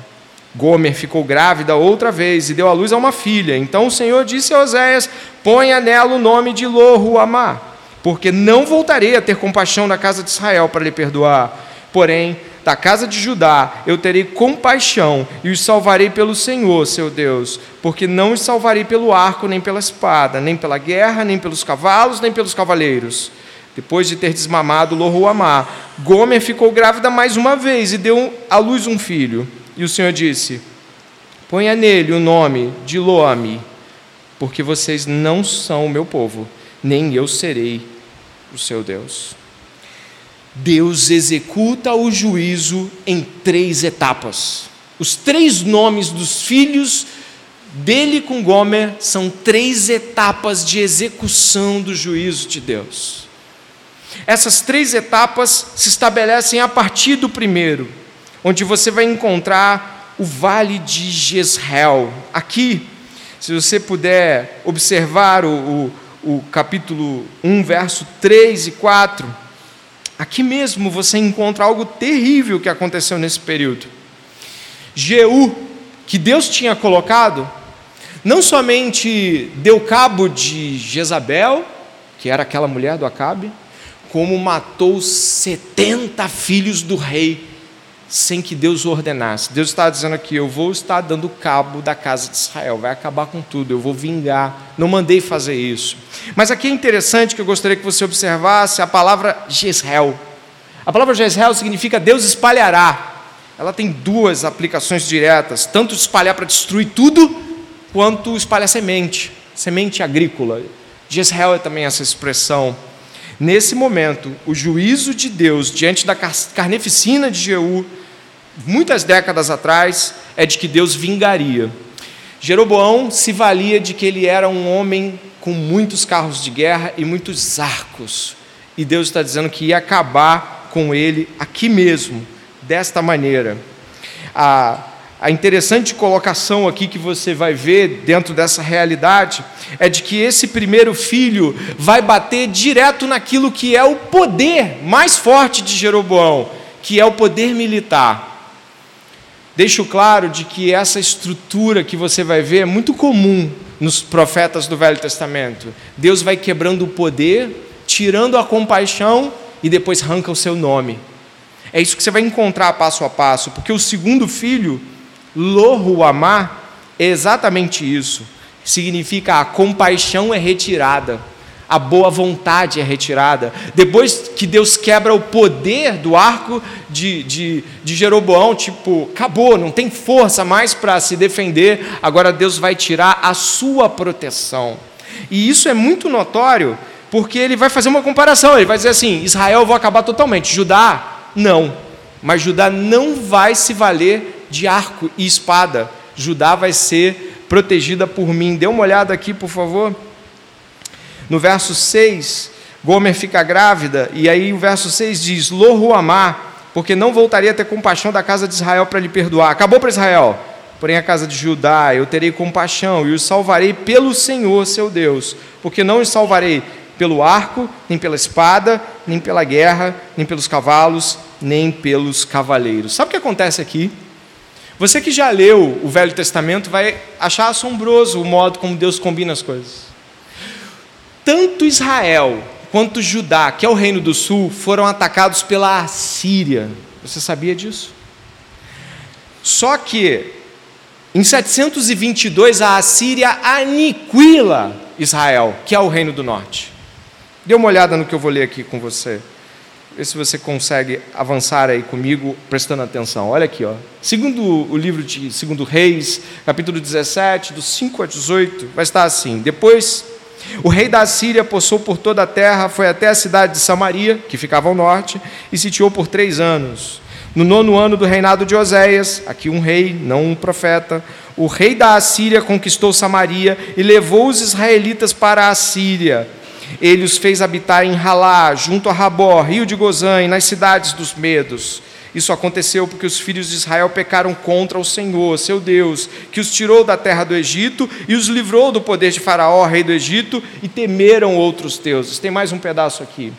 Gomer ficou grávida outra vez e deu à luz a uma filha. Então o Senhor disse a Oséias: Ponha nela o nome de Lohuamá porque não voltarei a ter compaixão da casa de Israel para lhe perdoar. Porém, da casa de Judá eu terei compaixão e os salvarei pelo Senhor, seu Deus, porque não os salvarei pelo arco, nem pela espada, nem pela guerra, nem pelos cavalos, nem pelos cavaleiros. Depois de ter desmamado Lohuamá, Gomer ficou grávida mais uma vez e deu à luz um filho. E o Senhor disse: Ponha nele o nome de Loami, porque vocês não são o meu povo, nem eu serei o seu Deus. Deus executa o juízo em três etapas. Os três nomes dos filhos dele com Gomer são três etapas de execução do juízo de Deus. Essas três etapas se estabelecem a partir do primeiro, onde você vai encontrar o vale de Jezreel. Aqui, se você puder observar o, o o capítulo 1, verso 3 e 4, aqui mesmo você encontra algo terrível que aconteceu nesse período. Jeú, que Deus tinha colocado, não somente deu cabo de Jezabel, que era aquela mulher do Acabe, como matou 70 filhos do rei sem que Deus ordenasse. Deus está dizendo aqui: eu vou estar dando cabo da casa de Israel, vai acabar com tudo, eu vou vingar. Não mandei fazer isso. Mas aqui é interessante que eu gostaria que você observasse a palavra Jezreel. A palavra Jezreel significa Deus espalhará. Ela tem duas aplicações diretas: tanto espalhar para destruir tudo, quanto espalhar semente, semente agrícola. Jezreel é também essa expressão. Nesse momento, o juízo de Deus diante da carneficina de Jeú muitas décadas atrás, é de que Deus vingaria. Jeroboão se valia de que ele era um homem com muitos carros de guerra e muitos arcos. E Deus está dizendo que ia acabar com ele aqui mesmo, desta maneira. A, a interessante colocação aqui que você vai ver dentro dessa realidade é de que esse primeiro filho vai bater direto naquilo que é o poder mais forte de Jeroboão, que é o poder militar. Deixo claro de que essa estrutura que você vai ver é muito comum nos profetas do Velho Testamento. Deus vai quebrando o poder, tirando a compaixão e depois arranca o seu nome. É isso que você vai encontrar passo a passo, porque o segundo filho, Lohuamá, é exatamente isso. Significa a compaixão é retirada, a boa vontade é retirada. Depois que Deus quebra o poder do arco de, de, de Jeroboão, tipo, acabou, não tem força mais para se defender, agora Deus vai tirar a sua proteção. E isso é muito notório, porque ele vai fazer uma comparação, ele vai dizer assim: Israel eu vou acabar totalmente, Judá, não. Mas Judá não vai se valer de arco e espada. Judá vai ser protegida por mim. Dê uma olhada aqui, por favor. No verso 6, Gomer fica grávida, e aí o verso 6 diz: Lohuamá, porque não voltaria a ter compaixão da casa de Israel para lhe perdoar. Acabou para Israel. Porém, a casa de Judá, eu terei compaixão e os salvarei pelo Senhor, seu Deus, porque não os salvarei pelo arco, nem pela espada, nem pela guerra, nem pelos cavalos, nem pelos cavaleiros. Sabe o que acontece aqui? Você que já leu o Velho Testamento vai achar assombroso o modo como Deus combina as coisas. Tanto Israel quanto Judá, que é o reino do sul, foram atacados pela Assíria. Você sabia disso? Só que em 722 a Assíria aniquila Israel, que é o reino do norte. Dê uma olhada no que eu vou ler aqui com você. Vê se você consegue avançar aí comigo, prestando atenção. Olha aqui, ó. Segundo o livro de Segundo Reis, capítulo 17, dos 5 a 18, vai estar assim: Depois o rei da Síria possou por toda a terra, foi até a cidade de Samaria, que ficava ao norte, e sitiou por três anos. No nono ano do reinado de Oséias, aqui um rei, não um profeta, o rei da Assíria conquistou Samaria e levou os israelitas para a Síria ele os fez habitar em Halá, junto a Rabó, rio de Gozã, e nas cidades dos medos. Isso aconteceu porque os filhos de Israel pecaram contra o Senhor, seu Deus, que os tirou da terra do Egito e os livrou do poder de Faraó, rei do Egito, e temeram outros deuses. Tem mais um pedaço aqui.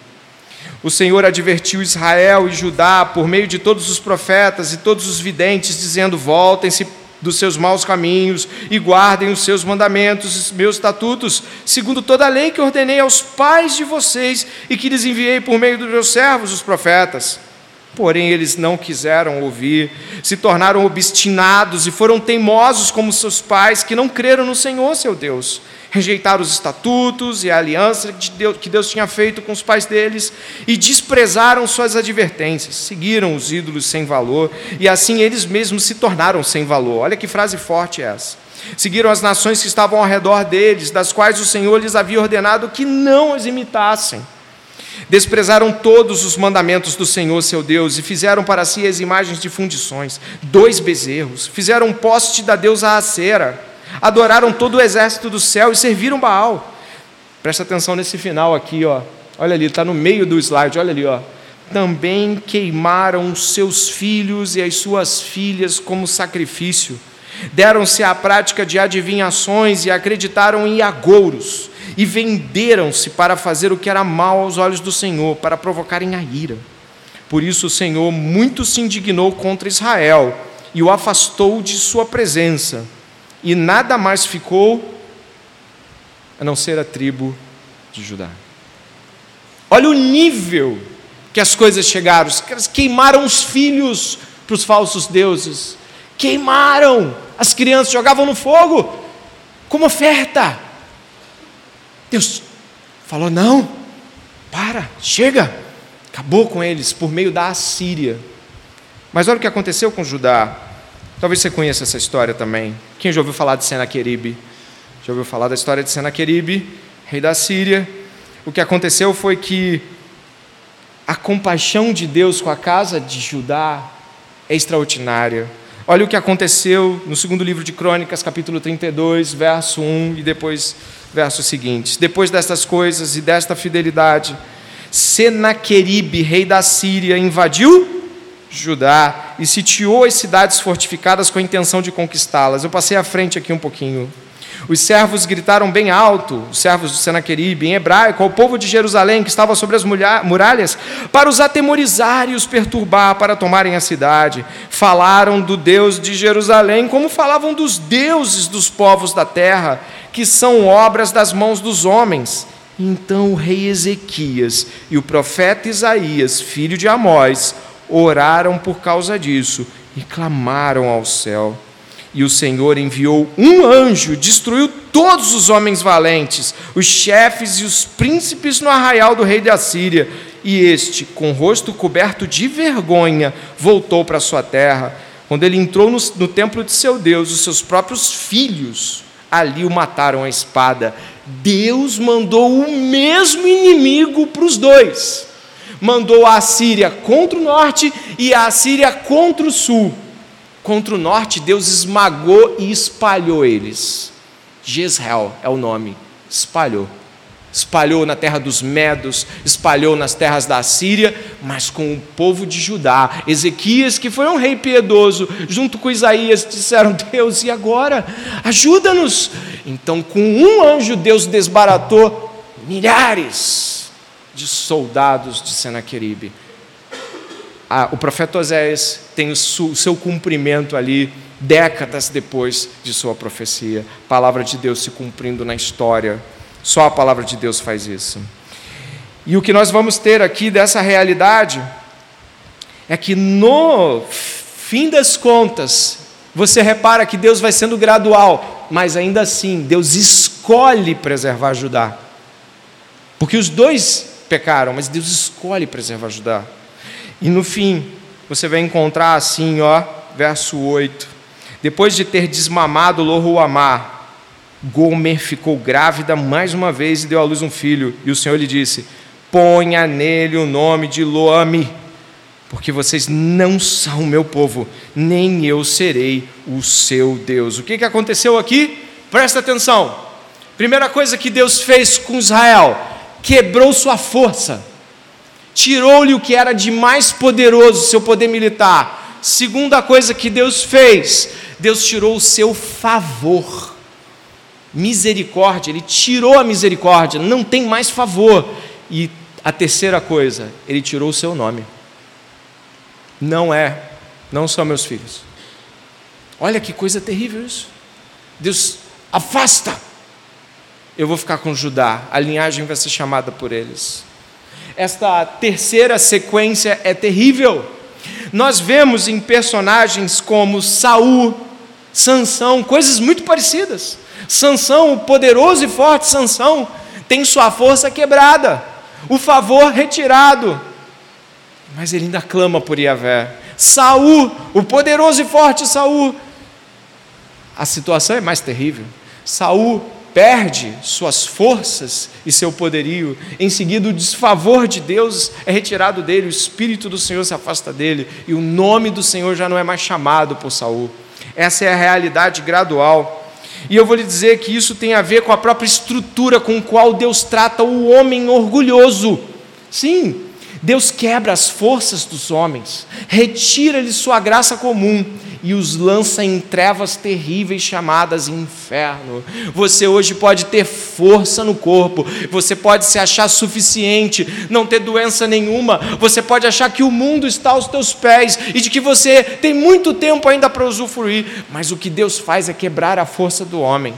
O Senhor advertiu Israel e Judá por meio de todos os profetas e todos os videntes, dizendo: Voltem-se dos seus maus caminhos e guardem os seus mandamentos, meus estatutos, segundo toda a lei que ordenei aos pais de vocês e que lhes enviei por meio dos meus servos, os profetas. Porém, eles não quiseram ouvir, se tornaram obstinados e foram teimosos como seus pais, que não creram no Senhor, seu Deus rejeitaram os estatutos e a aliança que Deus, que Deus tinha feito com os pais deles e desprezaram suas advertências, seguiram os ídolos sem valor e assim eles mesmos se tornaram sem valor. Olha que frase forte essa. Seguiram as nações que estavam ao redor deles, das quais o Senhor lhes havia ordenado que não os imitassem. Desprezaram todos os mandamentos do Senhor seu Deus e fizeram para si as imagens de fundições, dois bezerros, fizeram poste da deusa Acera adoraram todo o exército do céu e serviram Baal. Presta atenção nesse final aqui, ó. Olha ali, está no meio do slide, olha ali, ó. Também queimaram os seus filhos e as suas filhas como sacrifício. Deram-se à prática de adivinhações e acreditaram em agouros. E venderam-se para fazer o que era mal aos olhos do Senhor, para provocarem a ira. Por isso o Senhor muito se indignou contra Israel e o afastou de sua presença e nada mais ficou a não ser a tribo de Judá. Olha o nível que as coisas chegaram. Os caras queimaram os filhos para os falsos deuses. Queimaram. As crianças jogavam no fogo como oferta. Deus falou: não, para, chega. Acabou com eles por meio da Assíria. Mas olha o que aconteceu com Judá. Talvez você conheça essa história também. Quem já ouviu falar de Senaqueribe? Já ouviu falar da história de Senaqueribe, rei da Síria? O que aconteceu foi que a compaixão de Deus com a casa de Judá é extraordinária. Olha o que aconteceu no segundo livro de Crônicas, capítulo 32, verso 1 e depois versos seguintes. Depois destas coisas e desta fidelidade, Senaqueribe, rei da Síria, invadiu Judá e sitiou as cidades fortificadas com a intenção de conquistá-las. Eu passei à frente aqui um pouquinho. Os servos gritaram bem alto, os servos de Senaqueribe, em hebraico, ao povo de Jerusalém que estava sobre as muralhas, para os atemorizar e os perturbar para tomarem a cidade. Falaram do Deus de Jerusalém como falavam dos deuses dos povos da terra, que são obras das mãos dos homens. Então o rei Ezequias e o profeta Isaías, filho de Amós, oraram por causa disso e clamaram ao céu. E o Senhor enviou um anjo, destruiu todos os homens valentes, os chefes e os príncipes no arraial do rei da Síria. E este, com o rosto coberto de vergonha, voltou para sua terra. Quando ele entrou no, no templo de seu Deus, os seus próprios filhos ali o mataram à espada. Deus mandou o mesmo inimigo para os dois. Mandou a Síria contra o norte e a Síria contra o sul. Contra o norte, Deus esmagou e espalhou eles. Jezreel é o nome, espalhou espalhou na terra dos Medos, espalhou nas terras da Síria, mas com o povo de Judá. Ezequias, que foi um rei piedoso, junto com Isaías, disseram: Deus, e agora? Ajuda-nos. Então, com um anjo, Deus desbaratou milhares de soldados de Senaqueribe. Ah, o profeta Oséias tem o seu cumprimento ali décadas depois de sua profecia. Palavra de Deus se cumprindo na história. Só a palavra de Deus faz isso. E o que nós vamos ter aqui dessa realidade é que no fim das contas, você repara que Deus vai sendo gradual, mas ainda assim, Deus escolhe preservar Judá. Porque os dois pecaram, mas Deus escolhe preservar Judá. E no fim, você vai encontrar assim, ó, verso 8. Depois de ter desmamado Lohuamá, Gomer ficou grávida mais uma vez e deu à luz um filho. E o Senhor lhe disse: Ponha nele o nome de Loami, porque vocês não são meu povo, nem eu serei o seu Deus. O que, que aconteceu aqui? Presta atenção. Primeira coisa que Deus fez com Israel: quebrou sua força, tirou-lhe o que era de mais poderoso, seu poder militar. Segunda coisa que Deus fez: Deus tirou o seu favor misericórdia, ele tirou a misericórdia, não tem mais favor. E a terceira coisa, ele tirou o seu nome. Não é, não são meus filhos. Olha que coisa terrível isso. Deus afasta. Eu vou ficar com Judá, a linhagem vai ser chamada por eles. Esta terceira sequência é terrível. Nós vemos em personagens como Saul, Sansão, coisas muito parecidas. Sansão, o poderoso e forte Sansão, tem sua força quebrada, o favor retirado. Mas ele ainda clama por Iavé. Saul, o poderoso e forte Saul, a situação é mais terrível. Saul perde suas forças e seu poderio. Em seguida, o desfavor de Deus é retirado dele, o espírito do Senhor se afasta dele e o nome do Senhor já não é mais chamado por Saul. Essa é a realidade gradual. E eu vou lhe dizer que isso tem a ver com a própria estrutura com qual Deus trata o homem orgulhoso. Sim, Deus quebra as forças dos homens, retira-lhes sua graça comum e os lança em trevas terríveis chamadas inferno. Você hoje pode ter força no corpo, você pode se achar suficiente, não ter doença nenhuma, você pode achar que o mundo está aos teus pés e de que você tem muito tempo ainda para usufruir, mas o que Deus faz é quebrar a força do homem.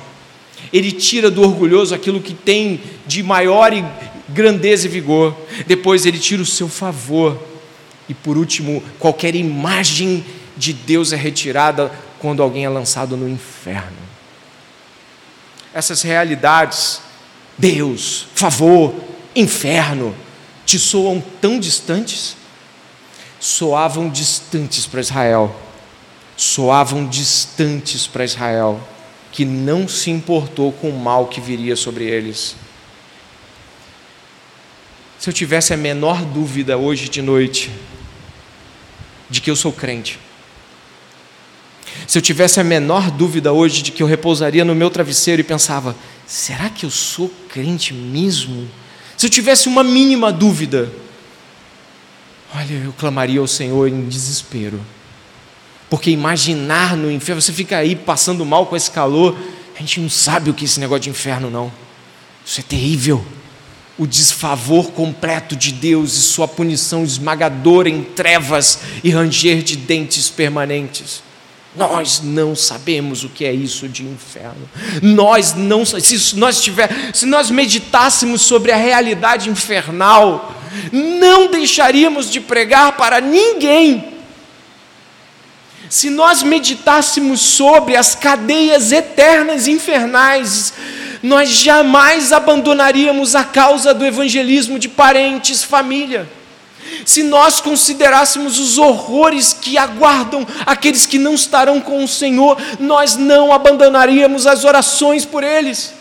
Ele tira do orgulhoso aquilo que tem de maior grandeza e vigor. Depois ele tira o seu favor. E por último, qualquer imagem de Deus é retirada quando alguém é lançado no inferno. Essas realidades, Deus, favor, inferno, te soam tão distantes? Soavam distantes para Israel. Soavam distantes para Israel, que não se importou com o mal que viria sobre eles. Se eu tivesse a menor dúvida hoje de noite de que eu sou crente, se eu tivesse a menor dúvida hoje de que eu repousaria no meu travesseiro e pensava, será que eu sou crente mesmo? Se eu tivesse uma mínima dúvida, olha, eu clamaria ao Senhor em desespero. Porque imaginar no inferno, você fica aí passando mal com esse calor, a gente não sabe o que é esse negócio de inferno, não. Isso é terrível o desfavor completo de Deus e sua punição esmagadora em trevas e ranger de dentes permanentes. Nós não sabemos o que é isso de inferno. Nós não se nós tiver, se nós meditássemos sobre a realidade infernal, não deixaríamos de pregar para ninguém. Se nós meditássemos sobre as cadeias eternas infernais, nós jamais abandonaríamos a causa do evangelismo de parentes, família se nós considerássemos os horrores que aguardam aqueles que não estarão com o Senhor, nós não abandonaríamos as orações por eles.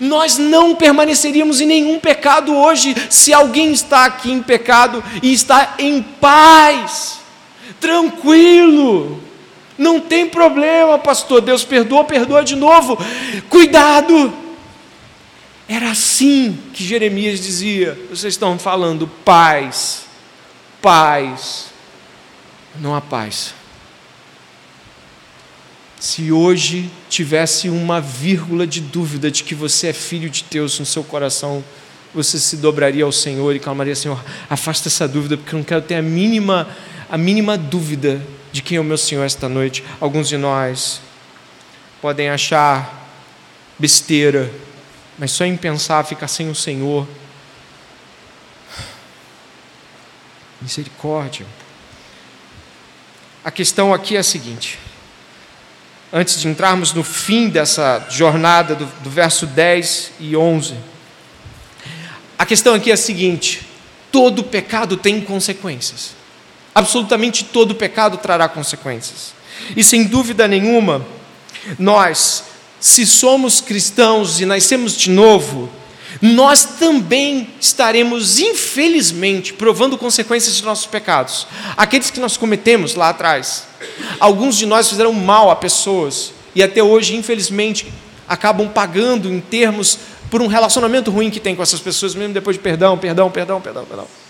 Nós não permaneceríamos em nenhum pecado hoje, se alguém está aqui em pecado e está em paz, tranquilo, não tem problema, pastor. Deus perdoa, perdoa de novo. Cuidado, era assim que Jeremias dizia: vocês estão falando paz, paz. Não há paz. Se hoje tivesse uma vírgula de dúvida de que você é filho de Deus no seu coração, você se dobraria ao Senhor e clamaria: Senhor, afasta essa dúvida, porque eu não quero ter a mínima, a mínima dúvida de quem é o meu Senhor esta noite. Alguns de nós podem achar besteira, mas só em pensar ficar sem o Senhor Misericórdia. A questão aqui é a seguinte: antes de entrarmos no fim dessa jornada, do, do verso 10 e 11, a questão aqui é a seguinte: todo pecado tem consequências. Absolutamente todo pecado trará consequências. E sem dúvida nenhuma, nós, se somos cristãos e nascemos de novo, nós também estaremos, infelizmente, provando consequências de nossos pecados. Aqueles que nós cometemos lá atrás. Alguns de nós fizeram mal a pessoas e até hoje, infelizmente, acabam pagando em termos por um relacionamento ruim que tem com essas pessoas, mesmo depois de perdão, perdão, perdão, perdão, perdão.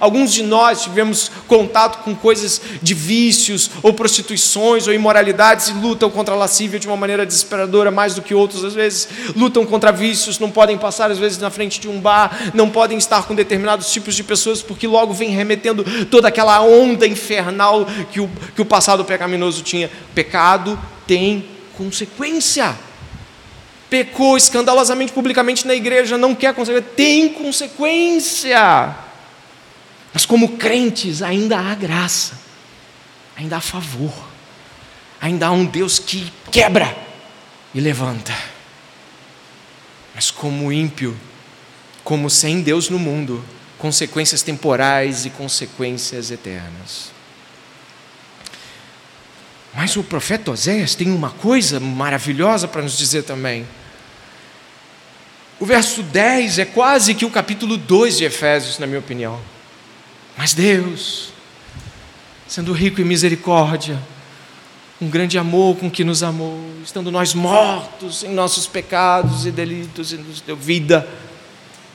Alguns de nós tivemos contato com coisas de vícios, ou prostituições, ou imoralidades, e lutam contra a lascívia de uma maneira desesperadora, mais do que outros, às vezes. Lutam contra vícios, não podem passar, às vezes, na frente de um bar, não podem estar com determinados tipos de pessoas, porque logo vem remetendo toda aquela onda infernal que o, que o passado pecaminoso tinha. Pecado tem consequência pecou escandalosamente publicamente na igreja, não quer consequência, tem consequência. Mas como crentes, ainda há graça, ainda há favor, ainda há um Deus que quebra e levanta. Mas como ímpio, como sem Deus no mundo, consequências temporais e consequências eternas. Mas o profeta Oséias tem uma coisa maravilhosa para nos dizer também. O verso 10 é quase que o capítulo 2 de Efésios, na minha opinião. Mas Deus, sendo rico em misericórdia, um grande amor com que nos amou, estando nós mortos em nossos pecados e delitos e nos deu vida.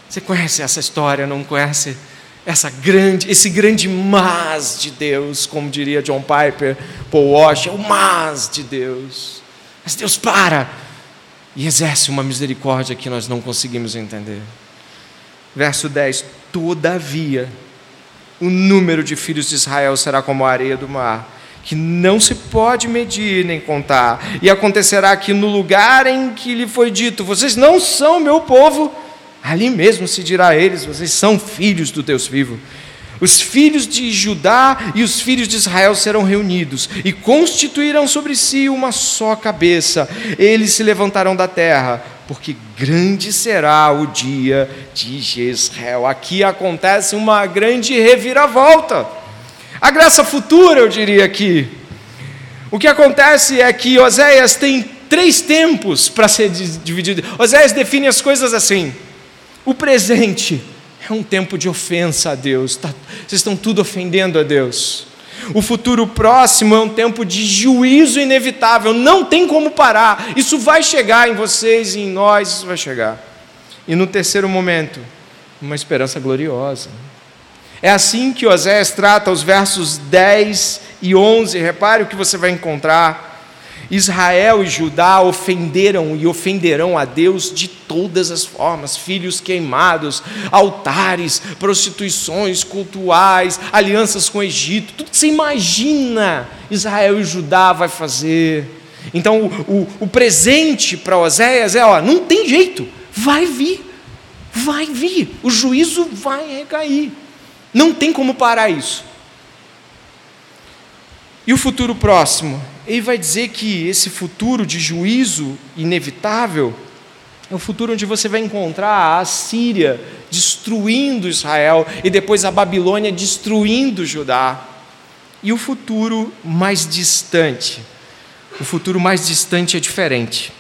Você conhece essa história, não conhece essa grande, esse grande mas de Deus, como diria John Piper, Paul Walsh, é o mas de Deus. Mas Deus para e exerce uma misericórdia que nós não conseguimos entender. Verso 10: Todavia, o número de filhos de Israel será como a areia do mar, que não se pode medir nem contar. E acontecerá que no lugar em que lhe foi dito: Vocês não são meu povo, ali mesmo se dirá a eles: Vocês são filhos do Deus vivo. Os filhos de Judá e os filhos de Israel serão reunidos e constituirão sobre si uma só cabeça. Eles se levantarão da terra porque grande será o dia de Jezreel. Aqui acontece uma grande reviravolta. A graça futura, eu diria aqui. O que acontece é que Oséias tem três tempos para ser dividido. Oséias define as coisas assim: o presente é um tempo de ofensa a Deus, tá, vocês estão tudo ofendendo a Deus. O futuro próximo é um tempo de juízo inevitável, não tem como parar. Isso vai chegar em vocês e em nós, isso vai chegar. E no terceiro momento, uma esperança gloriosa. É assim que Oséias trata os versos 10 e 11. Repare o que você vai encontrar. Israel e Judá ofenderam e ofenderão a Deus de todas as formas: filhos queimados, altares, prostituições cultuais, alianças com o Egito, tudo que você imagina, Israel e Judá vai fazer. Então, o, o, o presente para Oséias é: ó, não tem jeito, vai vir, vai vir, o juízo vai recair, não tem como parar isso. E o futuro próximo? Ele vai dizer que esse futuro de juízo inevitável é o futuro onde você vai encontrar a Síria destruindo Israel e depois a Babilônia destruindo Judá. E o futuro mais distante. O futuro mais distante é diferente.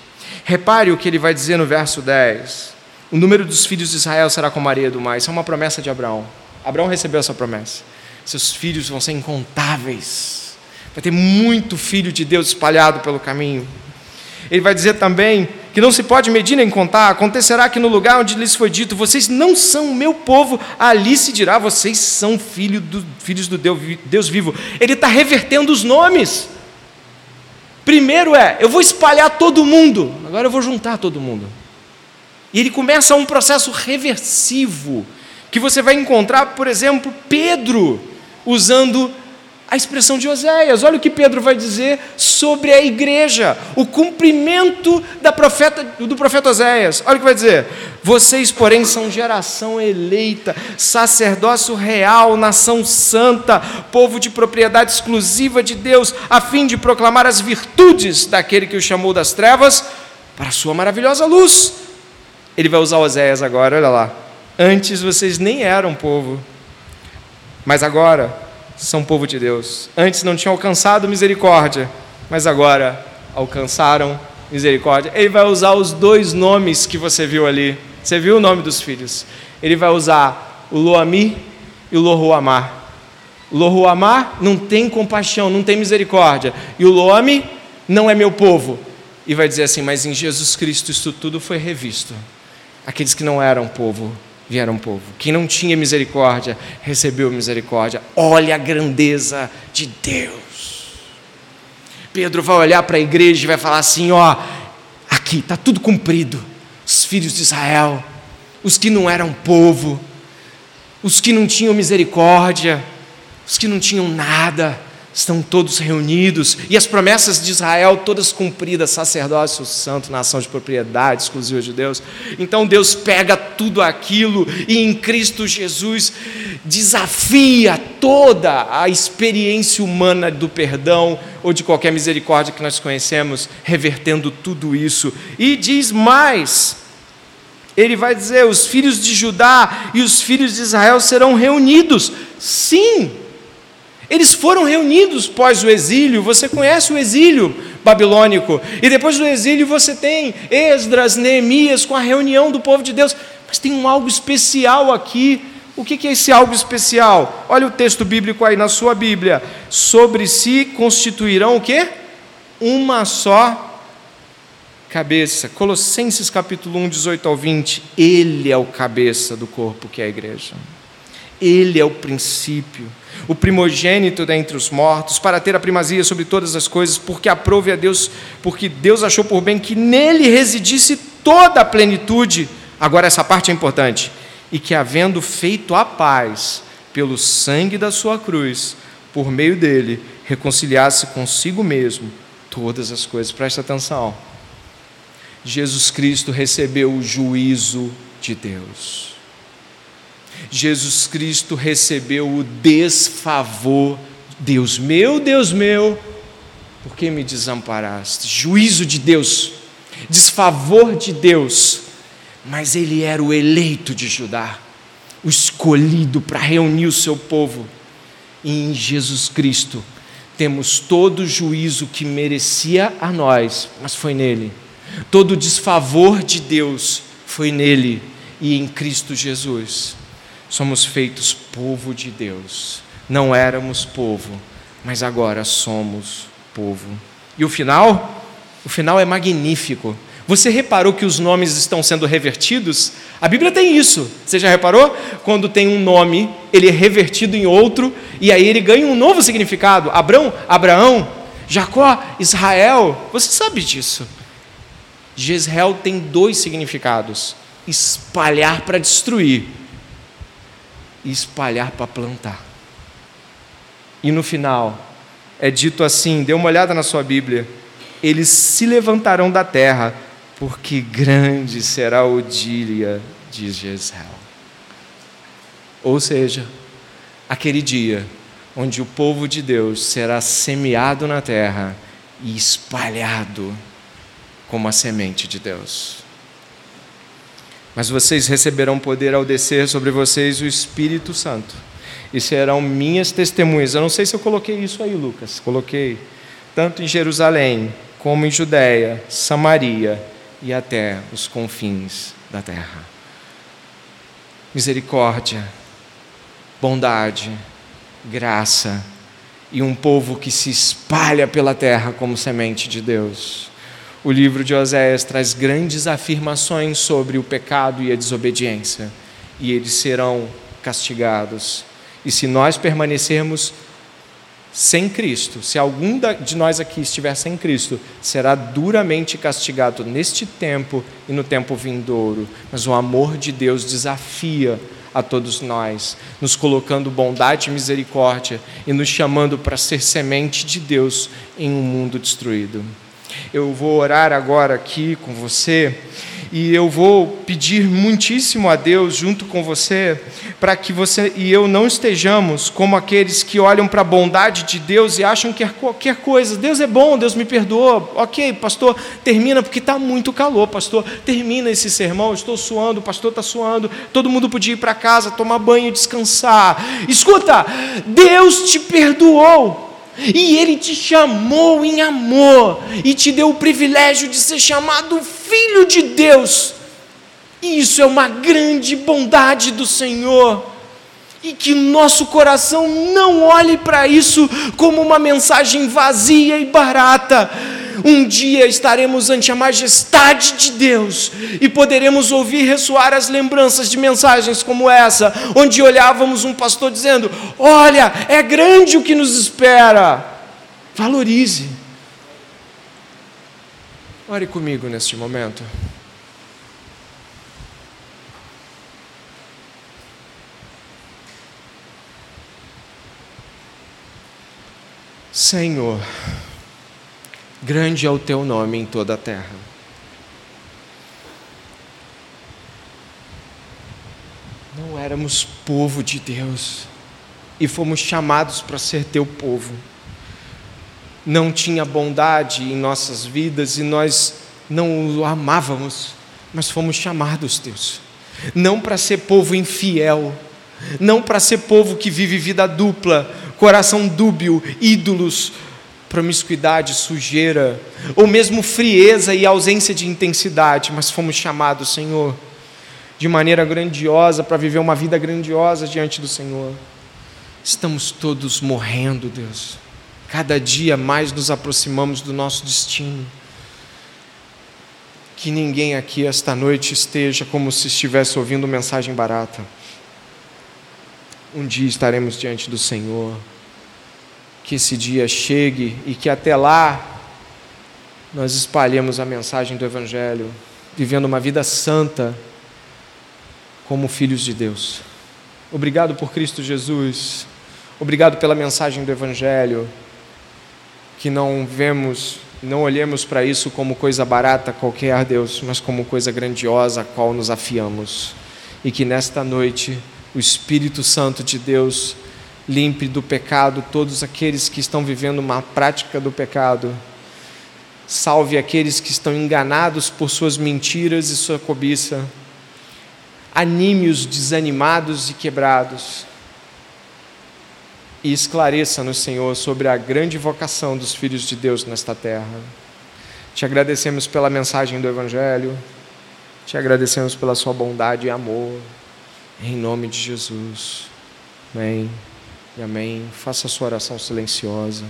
Repare o que ele vai dizer no verso 10. O número dos filhos de Israel será como a areia do mar. Isso é uma promessa de Abraão. Abraão recebeu essa promessa. Seus filhos vão ser incontáveis. Vai ter muito filho de Deus espalhado pelo caminho. Ele vai dizer também que não se pode medir nem contar. Acontecerá que no lugar onde lhes foi dito, vocês não são o meu povo, ali se dirá, vocês são filho do, filhos do Deus, Deus vivo. Ele está revertendo os nomes. Primeiro é, eu vou espalhar todo mundo, agora eu vou juntar todo mundo. E ele começa um processo reversivo, que você vai encontrar, por exemplo, Pedro usando a expressão de Oséias. Olha o que Pedro vai dizer sobre a igreja, o cumprimento profeta, do profeta Oséias. Olha o que vai dizer: Vocês, porém, são geração eleita, sacerdócio real, nação santa, povo de propriedade exclusiva de Deus, a fim de proclamar as virtudes daquele que o chamou das trevas para a sua maravilhosa luz. Ele vai usar Oséias agora, olha lá. Antes vocês nem eram povo, mas agora são povo de Deus. Antes não tinham alcançado misericórdia, mas agora alcançaram misericórdia. Ele vai usar os dois nomes que você viu ali. Você viu o nome dos filhos? Ele vai usar o Loami e o Lohuamar. O Lohuamar não tem compaixão, não tem misericórdia. E o Loami não é meu povo. E vai dizer assim: Mas em Jesus Cristo isso tudo foi revisto. Aqueles que não eram povo vieram povo. Quem não tinha misericórdia, recebeu misericórdia. Olha a grandeza de Deus. Pedro vai olhar para a igreja e vai falar assim: ó, aqui está tudo cumprido. Os filhos de Israel, os que não eram povo, os que não tinham misericórdia, os que não tinham nada estão todos reunidos e as promessas de Israel todas cumpridas, sacerdócio santo, nação de propriedade exclusiva de Deus. Então Deus pega tudo aquilo e em Cristo Jesus desafia toda a experiência humana do perdão ou de qualquer misericórdia que nós conhecemos, revertendo tudo isso. E diz mais: ele vai dizer: os filhos de Judá e os filhos de Israel serão reunidos. Sim, eles foram reunidos pós o exílio, você conhece o exílio babilônico, e depois do exílio você tem Esdras, Neemias com a reunião do povo de Deus, mas tem um algo especial aqui. O que é esse algo especial? Olha o texto bíblico aí na sua Bíblia. Sobre si constituirão o quê? Uma só cabeça. Colossenses capítulo 1, 18 ao 20. Ele é o cabeça do corpo que é a igreja. Ele é o princípio o primogênito dentre os mortos, para ter a primazia sobre todas as coisas, porque aprove a Deus, porque Deus achou por bem que nele residisse toda a plenitude. Agora essa parte é importante. E que havendo feito a paz pelo sangue da sua cruz, por meio dele, reconciliasse consigo mesmo todas as coisas. Presta atenção. Jesus Cristo recebeu o juízo de Deus. Jesus Cristo recebeu o desfavor. Deus meu, Deus meu, por que me desamparaste? Juízo de Deus, desfavor de Deus, mas ele era o eleito de Judá, o escolhido para reunir o seu povo. E em Jesus Cristo temos todo o juízo que merecia a nós, mas foi nele. Todo o desfavor de Deus foi nele e em Cristo Jesus somos feitos povo de Deus. Não éramos povo, mas agora somos povo. E o final? O final é magnífico. Você reparou que os nomes estão sendo revertidos? A Bíblia tem isso. Você já reparou? Quando tem um nome, ele é revertido em outro e aí ele ganha um novo significado. Abraão, Abraão, Jacó, Israel, você sabe disso. Jezreel tem dois significados: espalhar para destruir e espalhar para plantar. E no final, é dito assim: dê uma olhada na sua Bíblia. Eles se levantarão da terra, porque grande será o dia de Jezreel. Ou seja, aquele dia onde o povo de Deus será semeado na terra e espalhado como a semente de Deus. Mas vocês receberão poder ao descer sobre vocês o Espírito Santo, e serão minhas testemunhas. Eu não sei se eu coloquei isso aí, Lucas. Coloquei tanto em Jerusalém, como em Judéia, Samaria e até os confins da terra. Misericórdia, bondade, graça e um povo que se espalha pela terra como semente de Deus. O livro de Oséias traz grandes afirmações sobre o pecado e a desobediência, e eles serão castigados. E se nós permanecermos sem Cristo, se algum de nós aqui estiver sem Cristo, será duramente castigado neste tempo e no tempo vindouro. Mas o amor de Deus desafia a todos nós, nos colocando bondade e misericórdia e nos chamando para ser semente de Deus em um mundo destruído. Eu vou orar agora aqui com você e eu vou pedir muitíssimo a Deus junto com você para que você e eu não estejamos como aqueles que olham para a bondade de Deus e acham que é qualquer coisa. Deus é bom, Deus me perdoa. Ok, pastor, termina porque está muito calor, pastor. Termina esse sermão, estou suando, o pastor está suando. Todo mundo podia ir para casa, tomar banho descansar. Escuta, Deus te perdoou. E Ele te chamou em amor e te deu o privilégio de ser chamado filho de Deus. E isso é uma grande bondade do Senhor. E que nosso coração não olhe para isso como uma mensagem vazia e barata, um dia estaremos ante a majestade de Deus e poderemos ouvir ressoar as lembranças de mensagens como essa, onde olhávamos um pastor dizendo: Olha, é grande o que nos espera. Valorize. Ore comigo neste momento. Senhor, grande é o teu nome em toda a terra. Não éramos povo de Deus e fomos chamados para ser teu povo. Não tinha bondade em nossas vidas e nós não o amávamos, mas fomos chamados, Deus. Não para ser povo infiel, não para ser povo que vive vida dupla, coração dúbio, ídolos, promiscuidade, sujeira, ou mesmo frieza e ausência de intensidade, mas fomos chamados, Senhor, de maneira grandiosa para viver uma vida grandiosa diante do Senhor. Estamos todos morrendo, Deus. Cada dia mais nos aproximamos do nosso destino. Que ninguém aqui esta noite esteja como se estivesse ouvindo mensagem barata. Um dia estaremos diante do Senhor que esse dia chegue e que até lá nós espalhemos a mensagem do Evangelho, vivendo uma vida santa como filhos de Deus. Obrigado por Cristo Jesus, obrigado pela mensagem do Evangelho, que não vemos, não olhemos para isso como coisa barata qualquer, Deus, mas como coisa grandiosa a qual nos afiamos. E que nesta noite o Espírito Santo de Deus limpe do pecado todos aqueles que estão vivendo uma prática do pecado. Salve aqueles que estão enganados por suas mentiras e sua cobiça. Anime os desanimados e quebrados. E esclareça-nos, Senhor, sobre a grande vocação dos filhos de Deus nesta terra. Te agradecemos pela mensagem do Evangelho. Te agradecemos pela sua bondade e amor. Em nome de Jesus. Amém. E amém. Faça a sua oração silenciosa.